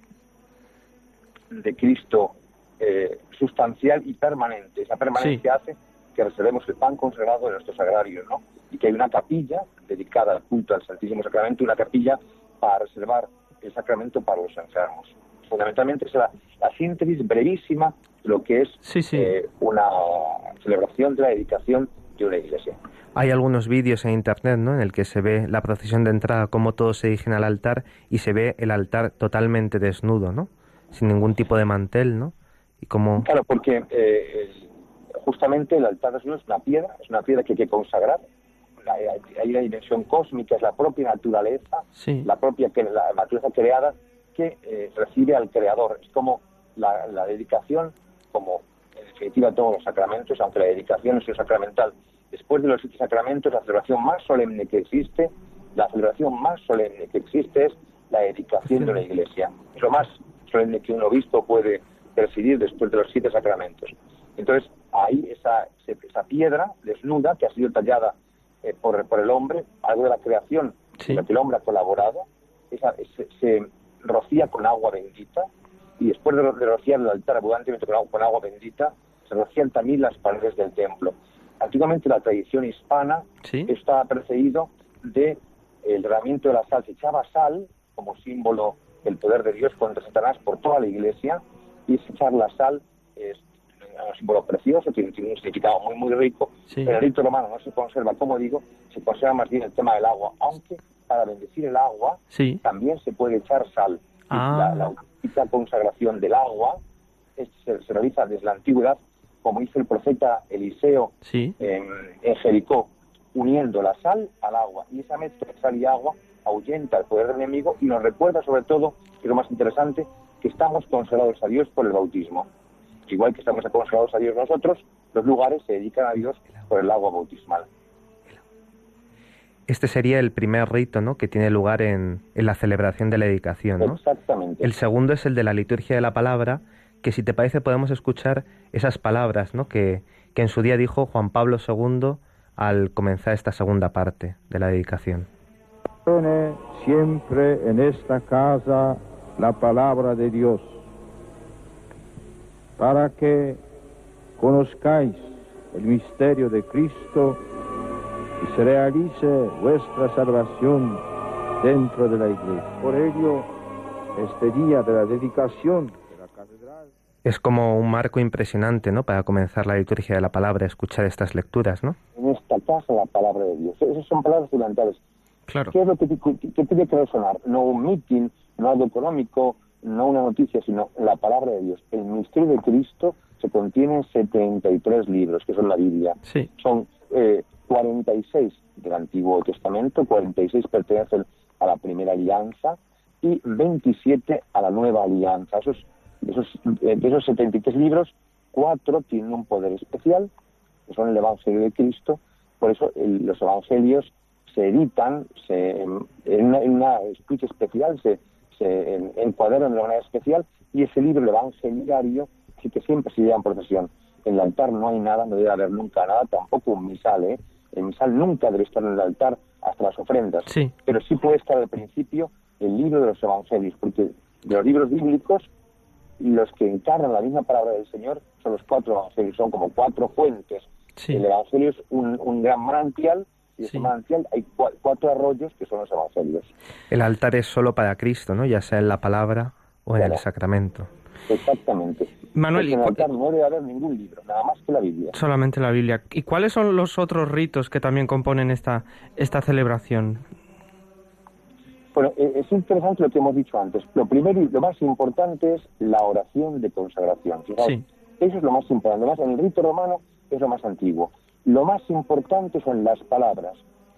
de Cristo eh, sustancial y permanente. Esa permanencia hace que reservemos el pan consagrado de nuestro sagrario, ¿no? Y que hay una capilla dedicada al culto al Santísimo Sacramento, una capilla para reservar el sacramento para los enfermos. Fundamentalmente es la, síntesis brevísima de lo que es eh, una celebración de la dedicación de una iglesia. Hay algunos vídeos en internet, ¿no? En el que se ve la procesión de entrada, cómo todos se dirigen al altar y se ve el altar totalmente desnudo, ¿no? Sin ningún tipo de mantel, ¿no? Claro, porque eh, justamente el altar de es una piedra, es una piedra que hay que consagrar. Hay una dimensión cósmica, es la propia naturaleza, la propia la naturaleza creada que eh, recibe al Creador. Es como la, dedicación, como en definitiva todos los sacramentos, aunque la dedicación es un sacramental. Después de los siete sacramentos, la celebración más solemne que existe la celebración más solemne que existe es la dedicación de la iglesia. Es lo más solemne que un obispo puede presidir después de los siete sacramentos. Entonces, ahí esa, esa piedra desnuda que ha sido tallada eh, por, por, el hombre, algo de la creación la que el hombre ha colaborado, esa, se, rocía con agua bendita y después de, rociar el altar abundantemente con agua, con agua bendita, se rocían también las paredes del templo. Antiguamente la tradición hispana estaba precedido de el derramamiento de la sal. Se echaba sal como símbolo del poder de Dios contra Satanás por toda la iglesia y echar la sal es un símbolo precioso, tiene, un significado muy, muy rico. En el rito romano no se conserva, como digo, se conserva más bien el tema del agua, aunque para bendecir el agua también se puede echar sal. Ah. La, la consagración del agua se, realiza desde la antigüedad, como hizo el profeta Eliseo en, Jericó, uniendo la sal al agua. Y esa mezcla de sal y agua ahuyenta el poder del enemigo y nos recuerda sobre todo, y lo más interesante, que estamos consagrados a Dios por el bautismo. Igual que estamos consagrados a Dios nosotros, los lugares se dedican a Dios por el agua bautismal. Este sería el primer rito ¿no? que tiene lugar en, la celebración de la dedicación. ¿no? Exactamente. El segundo es el de la liturgia de la palabra, que si te parece podemos escuchar esas palabras ¿no? que, que en su día dijo Juan Pablo II al comenzar esta segunda parte de la dedicación. Siempre en esta casa la palabra de Dios, para que conozcáis el misterio de Cristo y se realice vuestra salvación dentro de la iglesia. Por ello, este día de la dedicación de la catedral... Es como un marco impresionante, ¿no?, para comenzar la liturgia de la palabra, escuchar estas lecturas, ¿no? En esta casa la palabra de Dios. Esas son palabras fundamentales. Claro. ¿Qué es lo que, tiene que resonar? No un mitin, no algo económico, no una noticia, sino la palabra de Dios. El misterio de Cristo se contiene en 73 libros, que son la Biblia. Sí. Son eh, 46 del Antiguo Testamento, 46 pertenecen a la primera alianza y 27 a la nueva alianza. Esos, de, esos, de esos 73 libros, cuatro tienen un poder especial, que son el Evangelio de Cristo. Por eso los evangelios se editan se, en, una, en especial, se, se encuadran de manera especial, y ese libro, el Evangeliario, sí que siempre se lleva en procesión. En el altar no hay nada, no debe haber nunca nada, tampoco un misal, ¿eh? El misal nunca debe estar en el altar hasta las ofrendas, sí. pero sí puede estar al principio el libro de los evangelios, porque de los libros bíblicos los que encarnan la misma palabra del Señor son los cuatro evangelios, son como cuatro fuentes. El evangelio es un, gran manantial y ese manantial hay cuatro arroyos que son los evangelios. El altar es solo para Cristo, ¿no? Ya sea en la palabra o en el sacramento. Exactamente. Manuel, en el altar no debe haber ningún libro, nada más que la Biblia. Solamente la Biblia. ¿Y cuáles son los otros ritos que también componen esta, esta celebración? Bueno, e, es interesante lo que hemos dicho antes. Lo primero y lo más importante es la oración de consagración. sí. Eso es lo más importante. Además, en el rito romano es lo más antiguo. Lo más importante son las palabras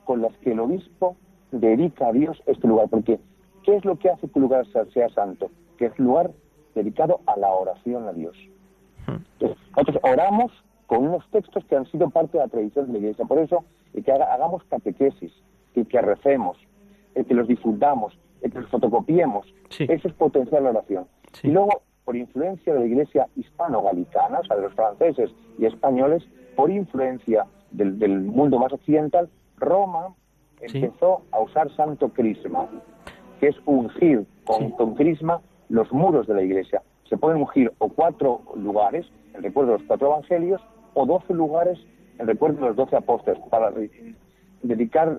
con las que el obispo dedica a Dios este lugar. Porque, ¿qué es lo que hace que el lugar sea santo? Que es lugar dedicado a la oración a Dios. nosotros oramos con unos textos que han sido parte de la tradición de la Iglesia. Por eso, que hagamos catequesis, y que recemos, que los difundamos, que los fotocopiemos, eso es potenciar la oración. Y luego, por influencia de la Iglesia hispano-galicana, o sea, de los franceses y españoles, por influencia del, mundo más occidental, Roma empezó a usar santo crisma, que es ungir con, con crisma los muros de la iglesia. Se pueden ungir o cuatro lugares, en recuerdo de los cuatro evangelios, o doce lugares en recuerdo de los doce apóstoles, para dedicar,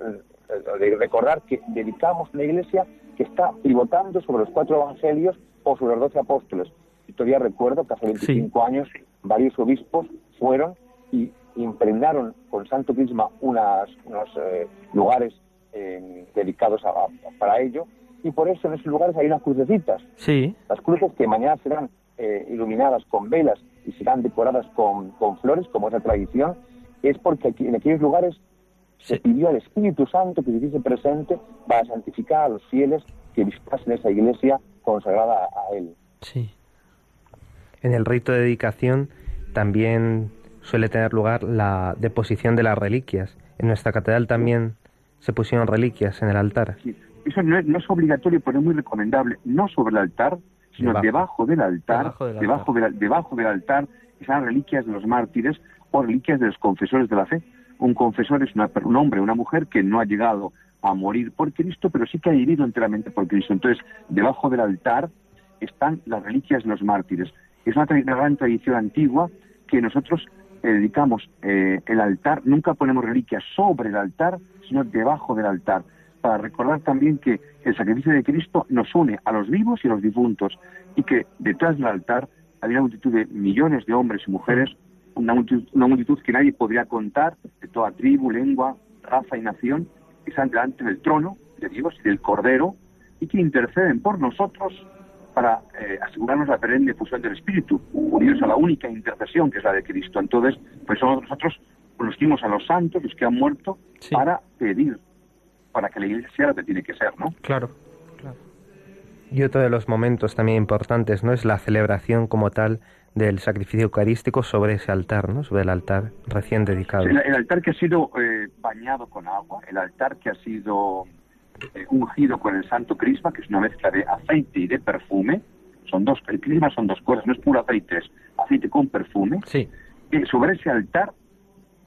eh, recordar que dedicamos la iglesia que está pivotando sobre los cuatro evangelios o sobre los doce apóstoles. Y todavía recuerdo que hace 25 años varios obispos fueron y impregnaron con Santo Crisma unas, unos eh, lugares eh, dedicados para ello y por eso en esos lugares hay unas crucecitas. Sí. Las cruces que mañana serán eh, iluminadas con velas y serán decoradas con, flores, como es la tradición, es porque aquí, en aquellos lugares se pidió al Espíritu Santo que se hiciese presente para santificar a los fieles que visitasen esa iglesia consagrada a Él. Sí. En el rito de dedicación también suele tener lugar la deposición de las reliquias. En nuestra catedral también se pusieron reliquias en el altar. Sí. Eso no es, no es obligatorio, pero es muy recomendable, no sobre el altar, sino Debajo. debajo, del altar, Debajo del debajo, altar. del- debajo del altar, están reliquias de los mártires o reliquias de los confesores de la fe. Un confesor es una un hombre, una mujer que no ha llegado a morir por Cristo, pero sí que ha vivido enteramente por Cristo. Entonces, debajo del altar están las reliquias de los mártires. Es una, una gran tradición antigua que nosotros dedicamos eh, el altar, nunca ponemos reliquias sobre el altar, sino debajo del altar, para recordar también que el sacrificio de Cristo nos une a los vivos y a los difuntos, y que detrás del altar hay una multitud de millones de hombres y mujeres, una multitud, una multitud que nadie podría contar, de toda tribu, lengua, raza y nación, que están delante del trono de Dios y del Cordero, y que interceden por nosotros para eh, asegurarnos la perenne fusión del Espíritu, unidos a la única intercesión que es la de Cristo. Entonces, pues somos nosotros los que unimos a los santos, los que han muerto, Sí. para pedir, para que la iglesia sea lo que tiene que ser, ¿no? Claro, claro. Y otro de los momentos también importantes, ¿no? Es la celebración como tal del sacrificio eucarístico sobre ese altar, ¿no? Sobre el altar recién dedicado. El, el altar que ha sido eh, bañado con agua, el altar que ha sido eh, ungido con el santo crisma, que es una mezcla de aceite y de perfume, son dos, el crisma son dos cosas, no es puro aceite, es aceite con perfume, Sí, y sobre ese altar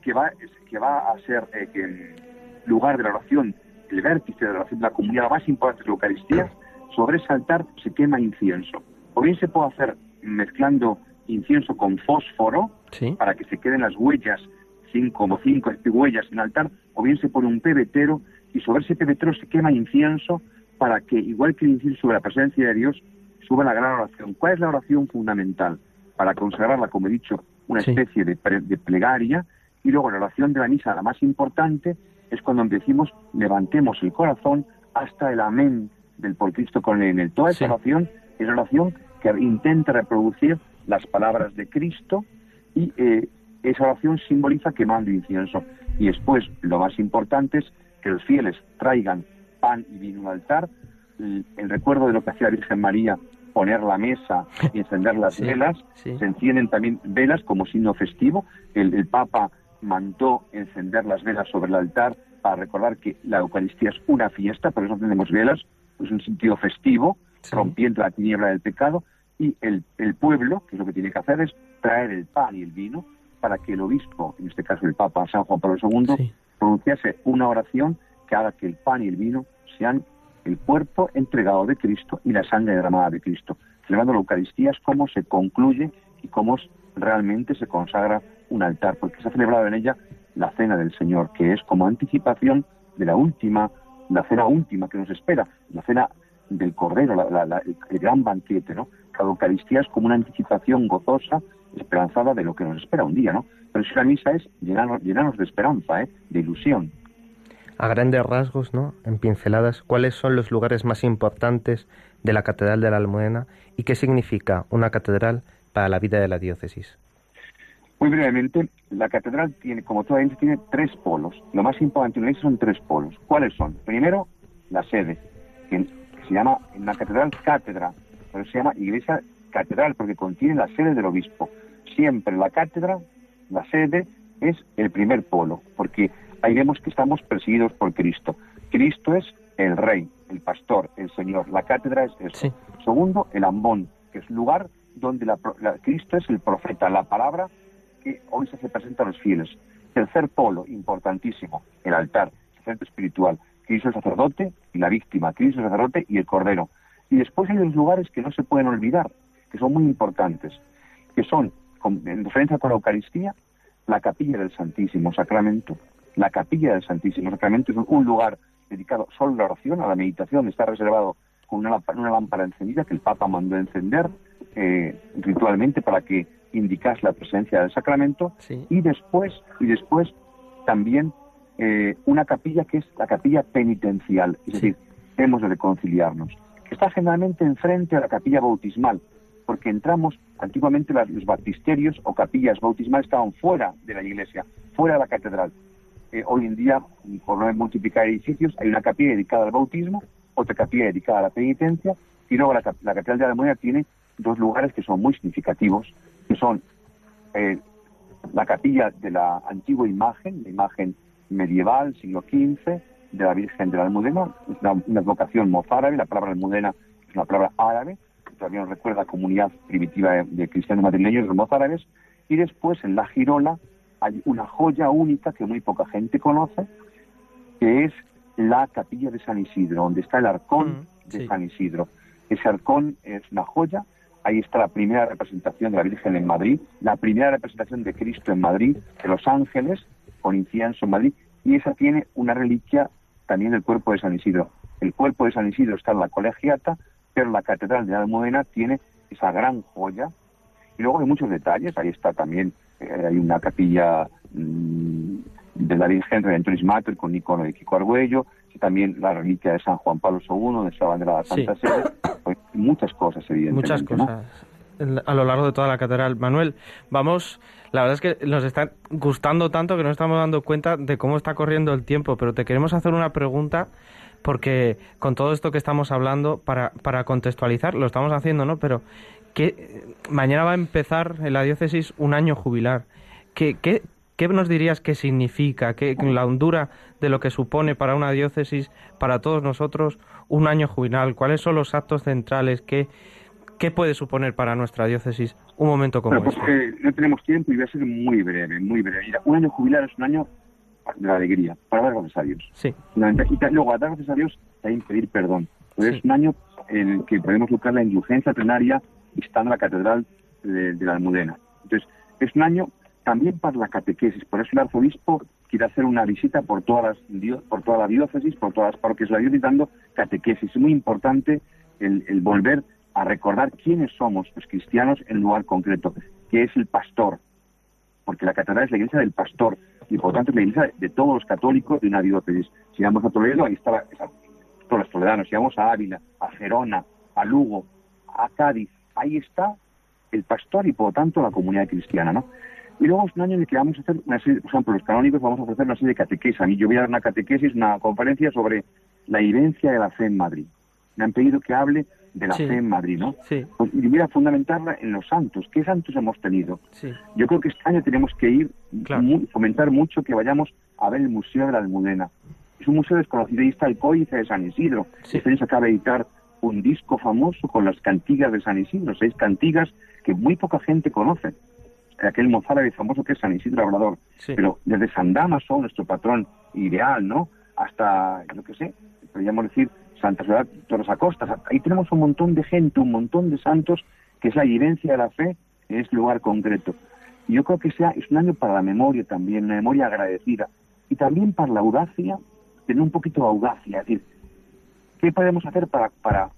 que va, que va a ser eh, el lugar de la oración, el vértice de la oración de la comunidad, la más importante de la Eucaristía, sobre ese altar se quema incienso. O bien se puede hacer mezclando incienso con fósforo, sí. para que se queden las huellas, cinco, como cinco huellas en el altar, o bien se pone un pebetero y sobre ese pebetero se quema incienso para que, igual que el incienso sobre la presencia de Dios, suba la gran oración. ¿Cuál es la oración fundamental? Para consagrarla, como he dicho, una Sí. especie de, pre- de plegaria, y luego la oración de la misa, la más importante, es cuando decimos levantemos el corazón hasta el amén del por Cristo con él en. Toda esa Sí. oración es oración que intenta reproducir las palabras de Cristo y eh, esa oración simboliza quemando incienso. Y después, lo más importante es que los fieles traigan pan y vino al altar, el, el recuerdo de lo que hacía la Virgen María, poner la mesa y encender las (laughs) Sí, velas, sí. se encienden también velas como signo festivo. El, el Papa mandó encender las velas sobre el altar para recordar que la Eucaristía es una fiesta, por eso tenemos velas, es un sentido festivo, Sí. rompiendo la tiniebla del pecado, y el, el pueblo, que es lo que tiene que hacer, es traer el pan y el vino para que el obispo, en este caso el Papa San Juan Pablo II, Sí. Pronunciase una oración que haga que el pan y el vino sean el cuerpo entregado de Cristo y la sangre derramada de Cristo. Celebrando la Eucaristía es cómo se concluye y cómo realmente se consagra un altar, porque se ha celebrado en ella la cena del Señor, que es como anticipación de la última, la cena última que nos espera, la cena del Cordero, la- el gran banquete, ¿no? La Eucaristía es como una anticipación gozosa, esperanzada de lo que nos espera un día, ¿no? Pero si la misa es llenarnos, llenarnos de esperanza, ¿eh? De ilusión. A grandes rasgos, ¿no? En pinceladas, ¿cuáles son los lugares más importantes de la Catedral de la Almudena y qué significa una catedral para la vida de la diócesis? Muy brevemente, la catedral tiene, como toda iglesia, tiene tres polos. Lo más importante en una iglesia son tres polos. ¿Cuáles son? Primero, la sede, que, que se llama en la catedral cátedra, pero se llama iglesia catedral porque contiene la sede del obispo. Siempre la cátedra, la sede, es el primer polo, porque ahí vemos que estamos perseguidos por Cristo. Cristo es el rey, el pastor, el Señor. La cátedra es eso. Sí. Segundo, el ambón, que es el lugar donde la la- Cristo es el profeta, la palabra que hoy se hace presente a los fieles. Tercer polo, importantísimo, el altar, el centro espiritual. Cristo el sacerdote y la víctima, Cristo el sacerdote y el cordero. Y después hay los lugares que no se pueden olvidar, que son muy importantes, que son, en diferencia con la Eucaristía, la capilla del Santísimo Sacramento. La capilla del Santísimo Sacramento es un- lugar dedicado solo a la oración, a la meditación, está reservado con una, lámpara- una lámpara encendida que el Papa mandó encender eh, ritualmente para que indicase la presencia del sacramento Sí. y después y después también eh, una capilla que es la capilla penitencial, es Sí. decir, hemos de reconciliarnos, que está generalmente enfrente a la capilla bautismal, porque entramos, antiguamente los baptisterios o capillas bautismales estaban fuera de la iglesia, fuera de la catedral. Eh, hoy en día, por no multiplicar edificios, hay una capilla dedicada al bautismo, otra capilla dedicada a la penitencia, y luego la, la catedral de la Almudena tiene dos lugares que son muy significativos, que son eh, la capilla de la antigua imagen, la imagen medieval, siglo XV, de la Virgen de la Almudena, es una, una vocación mozárabe, la palabra almudena es una palabra árabe, que todavía nos recuerda la comunidad primitiva de, de cristianos madrileños, los mozárabes, y después en la Girola hay una joya única que muy poca gente conoce, que es la capilla de San Isidro, donde está el arcón Mm, de sí. San Isidro. Ese arcón es una joya, ahí está la primera representación de la Virgen en Madrid, la primera representación de Cristo en Madrid, de los ángeles, con incienso en Madrid, y esa tiene una reliquia también del cuerpo de San Isidro. El cuerpo de San Isidro está en la colegiata, pero la catedral de Almudena tiene esa gran joya. Y luego hay muchos detalles, ahí está también, eh, hay una capilla mm, de la Virgen Redentoris Mater con icono de Kiko Argüello, y también la reliquia de San Juan Pablo II, donde está bandera de la Santa Sí. Sede, pues, muchas cosas evidentemente. Muchas cosas a lo largo de toda la catedral. Manuel, vamos, la verdad es que nos está gustando tanto que no estamos dando cuenta de cómo está corriendo el tiempo, pero te queremos hacer una pregunta porque con todo esto que estamos hablando, para, para contextualizar, lo estamos haciendo, ¿no? Pero que mañana va a empezar en la diócesis un año jubilar. ¿Qué, qué, qué nos dirías que significa, qué, la hondura de lo que supone para una diócesis, para todos nosotros, un año jubilar? ¿Cuáles son los actos centrales? ¿Qué, qué puede suponer para nuestra diócesis un momento como Bueno, pues este? eh, no tenemos tiempo y voy a ser muy breve, muy breve. Mira, un año jubilar es un año la alegría, para dar gracias a Dios. Sí. Y luego, a dar gracias a Dios, también pedir perdón. Pues Sí. Es un año en el que podemos buscar la indulgencia plenaria estando en la catedral de, de la Almudena. Entonces, es un año también para la catequesis. Por eso el arzobispo quiere hacer una visita por todas las por toda la diócesis, por todas las parroquias de la diócesis, dando catequesis. Es muy importante el, el volver a recordar quiénes somos los cristianos en lugar concreto, que es el pastor, porque la catedral es la iglesia del pastor y por tanto es la iglesia de todos los católicos de una diócesis. Si vamos a Toledo, ahí está esa- todos los toledanos. Si vamos a Ávila, a Gerona, a Lugo, a Cádiz, ahí está el pastor y por lo tanto la comunidad cristiana, ¿no? Y luego un año en el que vamos a hacer una serie, por ejemplo, los canónicos vamos a ofrecer una serie de catequesis. A mí yo voy a dar una catequesis, una conferencia sobre la vivencia de la fe en Madrid. Me han pedido que hable de la Sí. fe en Madrid, ¿no? sí, Pues, y voy a fundamentarla en los santos. ¿Qué santos hemos tenido? sí. Yo creo que este año tenemos que ir, Claro. mu- fomentar mucho que vayamos a ver el Museo de la Almudena. Es un museo desconocido, ahí está el Códice de San Isidro. Sí. Este año se acaba de editar un disco famoso con las cantigas de San Isidro, seis cantigas que muy poca gente conoce. Aquel mozárabe famoso que es San Isidro Labrador. Sí. Pero desde San Damaso, nuestro patrón ideal, ¿no? Hasta, yo qué sé, podríamos decir Santa Soledad Torres Acosta. Ahí tenemos un montón de gente, un montón de santos, que es la evidencia de la fe en este lugar concreto. Y yo creo que sea, es un año para la memoria también, una memoria agradecida. Y también para la audacia, tener un poquito de audacia, es decir, ¿qué podemos hacer para, para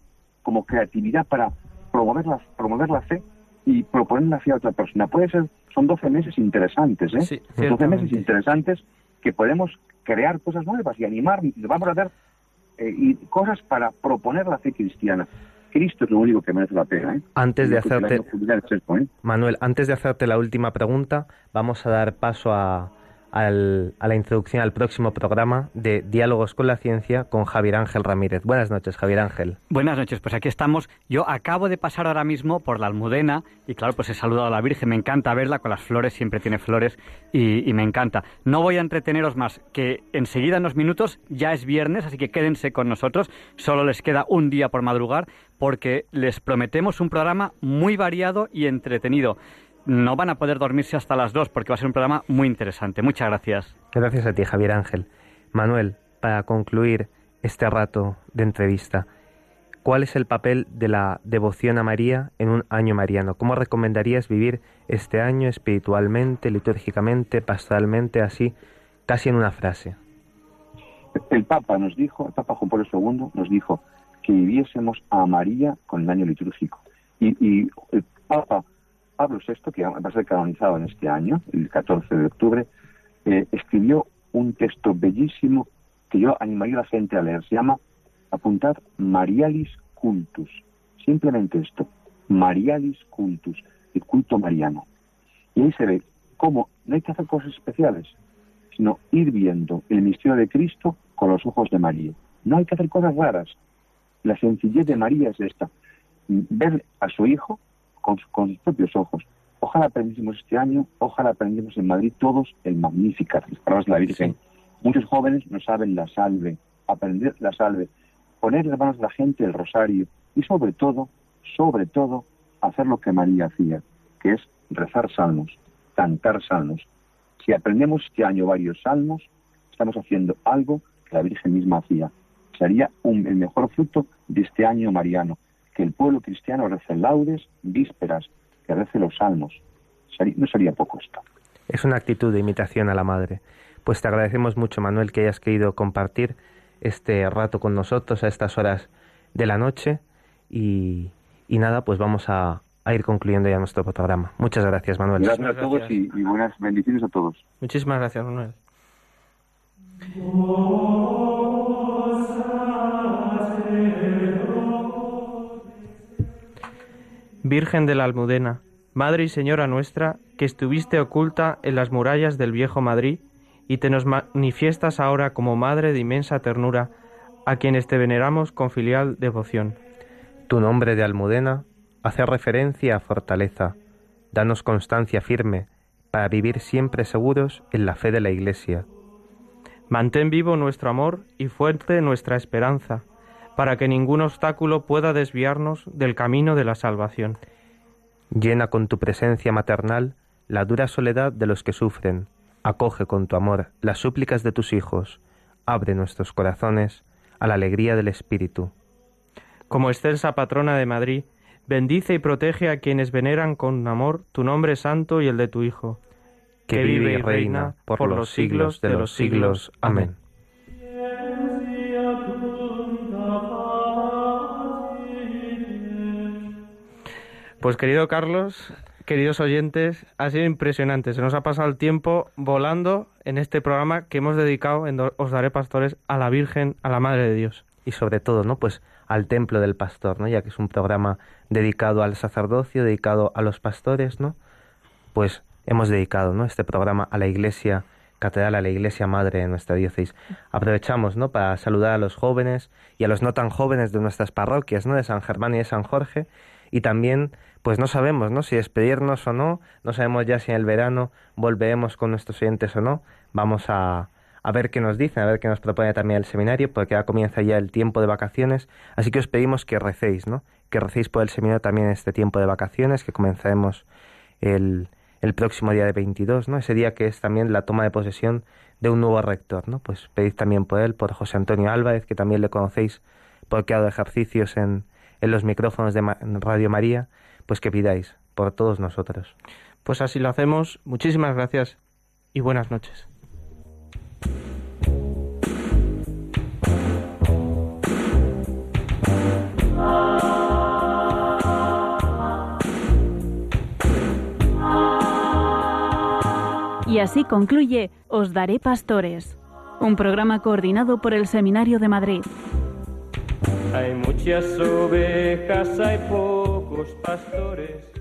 como creatividad, para promover la, promover la fe y proponer la fe a otra persona? Puede ser, son 12 meses interesantes, ¿eh? Sí, Son 12 meses interesantes que podemos crear cosas nuevas y animar, vamos a hacer eh, y cosas para proponer la fe cristiana. Cristo es lo único que merece la pena. ¿eh? Antes de hacerte, ¿eh? Manuel, antes de hacerte la última pregunta, vamos a dar paso a, al- a la introducción al próximo programa de Diálogos con la Ciencia con Javier Ángel Ramírez. Buenas noches, Javier Ángel. Buenas noches, pues aquí estamos. Yo acabo de pasar ahora mismo por la Almudena y claro, pues he saludado a la Virgen. Me encanta verla con las flores, siempre tiene flores y, y me encanta. No voy a entreteneros más, que enseguida en unos minutos ya es viernes, así que quédense con nosotros. Solo les queda un día por madrugar porque les prometemos un programa muy variado y entretenido. No van a poder dormirse hasta las dos porque va a ser un programa muy interesante. Muchas gracias. Gracias a ti, Javier Ángel. Manuel, para concluir este rato de entrevista, ¿cuál es el papel de la devoción a María en un año mariano? ¿Cómo recomendarías vivir este año espiritualmente, litúrgicamente, pastoralmente, así, casi en una frase? El Papa nos dijo, el Papa Juan Pablo II nos dijo que viviésemos a María con el año litúrgico. Y, y el Papa Pablo VI, que va a ser canonizado en este año, el 14 de octubre, eh, escribió un texto bellísimo que yo animaría a la gente a leer. Se llama Apuntar Marialis Cultus. Simplemente esto, Marialis Cultus, el culto mariano. Y ahí se ve cómo no hay que hacer cosas especiales, sino ir viendo el misterio de Cristo con los ojos de María. No hay que hacer cosas raras. La sencillez de María es esta, ver a su hijo con, su- con sus propios ojos. Ojalá aprendésemos este año, ojalá aprendamos en Madrid todos el Magnificat, las palabras de la Virgen. Muchos jóvenes no saben la salve, aprender la salve, poner en las manos de la gente el rosario y sobre todo, sobre todo, hacer lo que María hacía, que es rezar salmos, cantar salmos. Si aprendemos este año varios salmos, estamos haciendo algo que la Virgen misma hacía. Sería un, el mejor fruto de este año mariano, que el pueblo cristiano rece laudes, vísperas, que rece los salmos. no sería poco esto. Es una actitud de imitación a la Madre. Pues te agradecemos mucho, Manuel, que hayas querido compartir este rato con nosotros a estas horas de la noche y, nada, pues vamos a, ir concluyendo ya nuestro programa. Muchas gracias, Manuel. Gracias a todos y, y buenas bendiciones a todos. Muchísimas gracias, Manuel. Virgen de la Almudena, Madre y Señora nuestra, que estuviste oculta en las murallas del viejo Madrid y te nos manifiestas ahora como Madre de inmensa ternura, a quienes te veneramos con filial devoción. Tu nombre de Almudena hace referencia a fortaleza. Danos constancia firme para vivir siempre seguros en la fe de la Iglesia. Mantén vivo nuestro amor y fuerte nuestra esperanza para que ningún obstáculo pueda desviarnos del camino de la salvación. Llena con tu presencia maternal la dura soledad de los que sufren, acoge con tu amor las súplicas de tus hijos, abre nuestros corazones a la alegría del Espíritu. Como excelsa patrona de Madrid, bendice y protege a quienes veneran con amor tu nombre santo y el de tu Hijo, que, vive y reina por los siglos de los siglos. Amén. Pues querido Carlos, queridos oyentes, ha sido impresionante. Se nos ha pasado el tiempo volando en este programa que hemos dedicado en Os Daré Pastores a la Virgen, a la Madre de Dios. Y sobre todo, ¿no? Pues al templo del pastor, ¿no? Ya que es un programa dedicado al sacerdocio, dedicado a los pastores, ¿no? Pues hemos dedicado, ¿no? Este programa a la Iglesia catedral, a la Iglesia Madre de nuestra diócesis. Aprovechamos, ¿no? Para saludar a los jóvenes y a los no tan jóvenes de nuestras parroquias, ¿no? De San Germán y de San Jorge y también pues no sabemos ¿no? si despedirnos o no, no sabemos ya si en el verano volveremos con nuestros oyentes o no, vamos a, a ver qué nos dicen, a ver qué nos propone también el seminario, porque ya comienza ya el tiempo de vacaciones, así que os pedimos que recéis, ¿no? que recéis por el seminario también este tiempo de vacaciones, que comenzaremos el, el próximo día de 22, ¿no? ese día que es también la toma de posesión de un nuevo rector, ¿no? pues pedid también por él, por José Antonio Álvarez, que también le conocéis porque ha dado ejercicios en, en los micrófonos de Radio María, pues que pidáis por todos nosotros. Pues así lo hacemos. Muchísimas gracias y buenas noches. Y así concluye Os Daré Pastores, un programa coordinado por el Seminario de Madrid. Hay muchas ovejas, hay pocos pastores.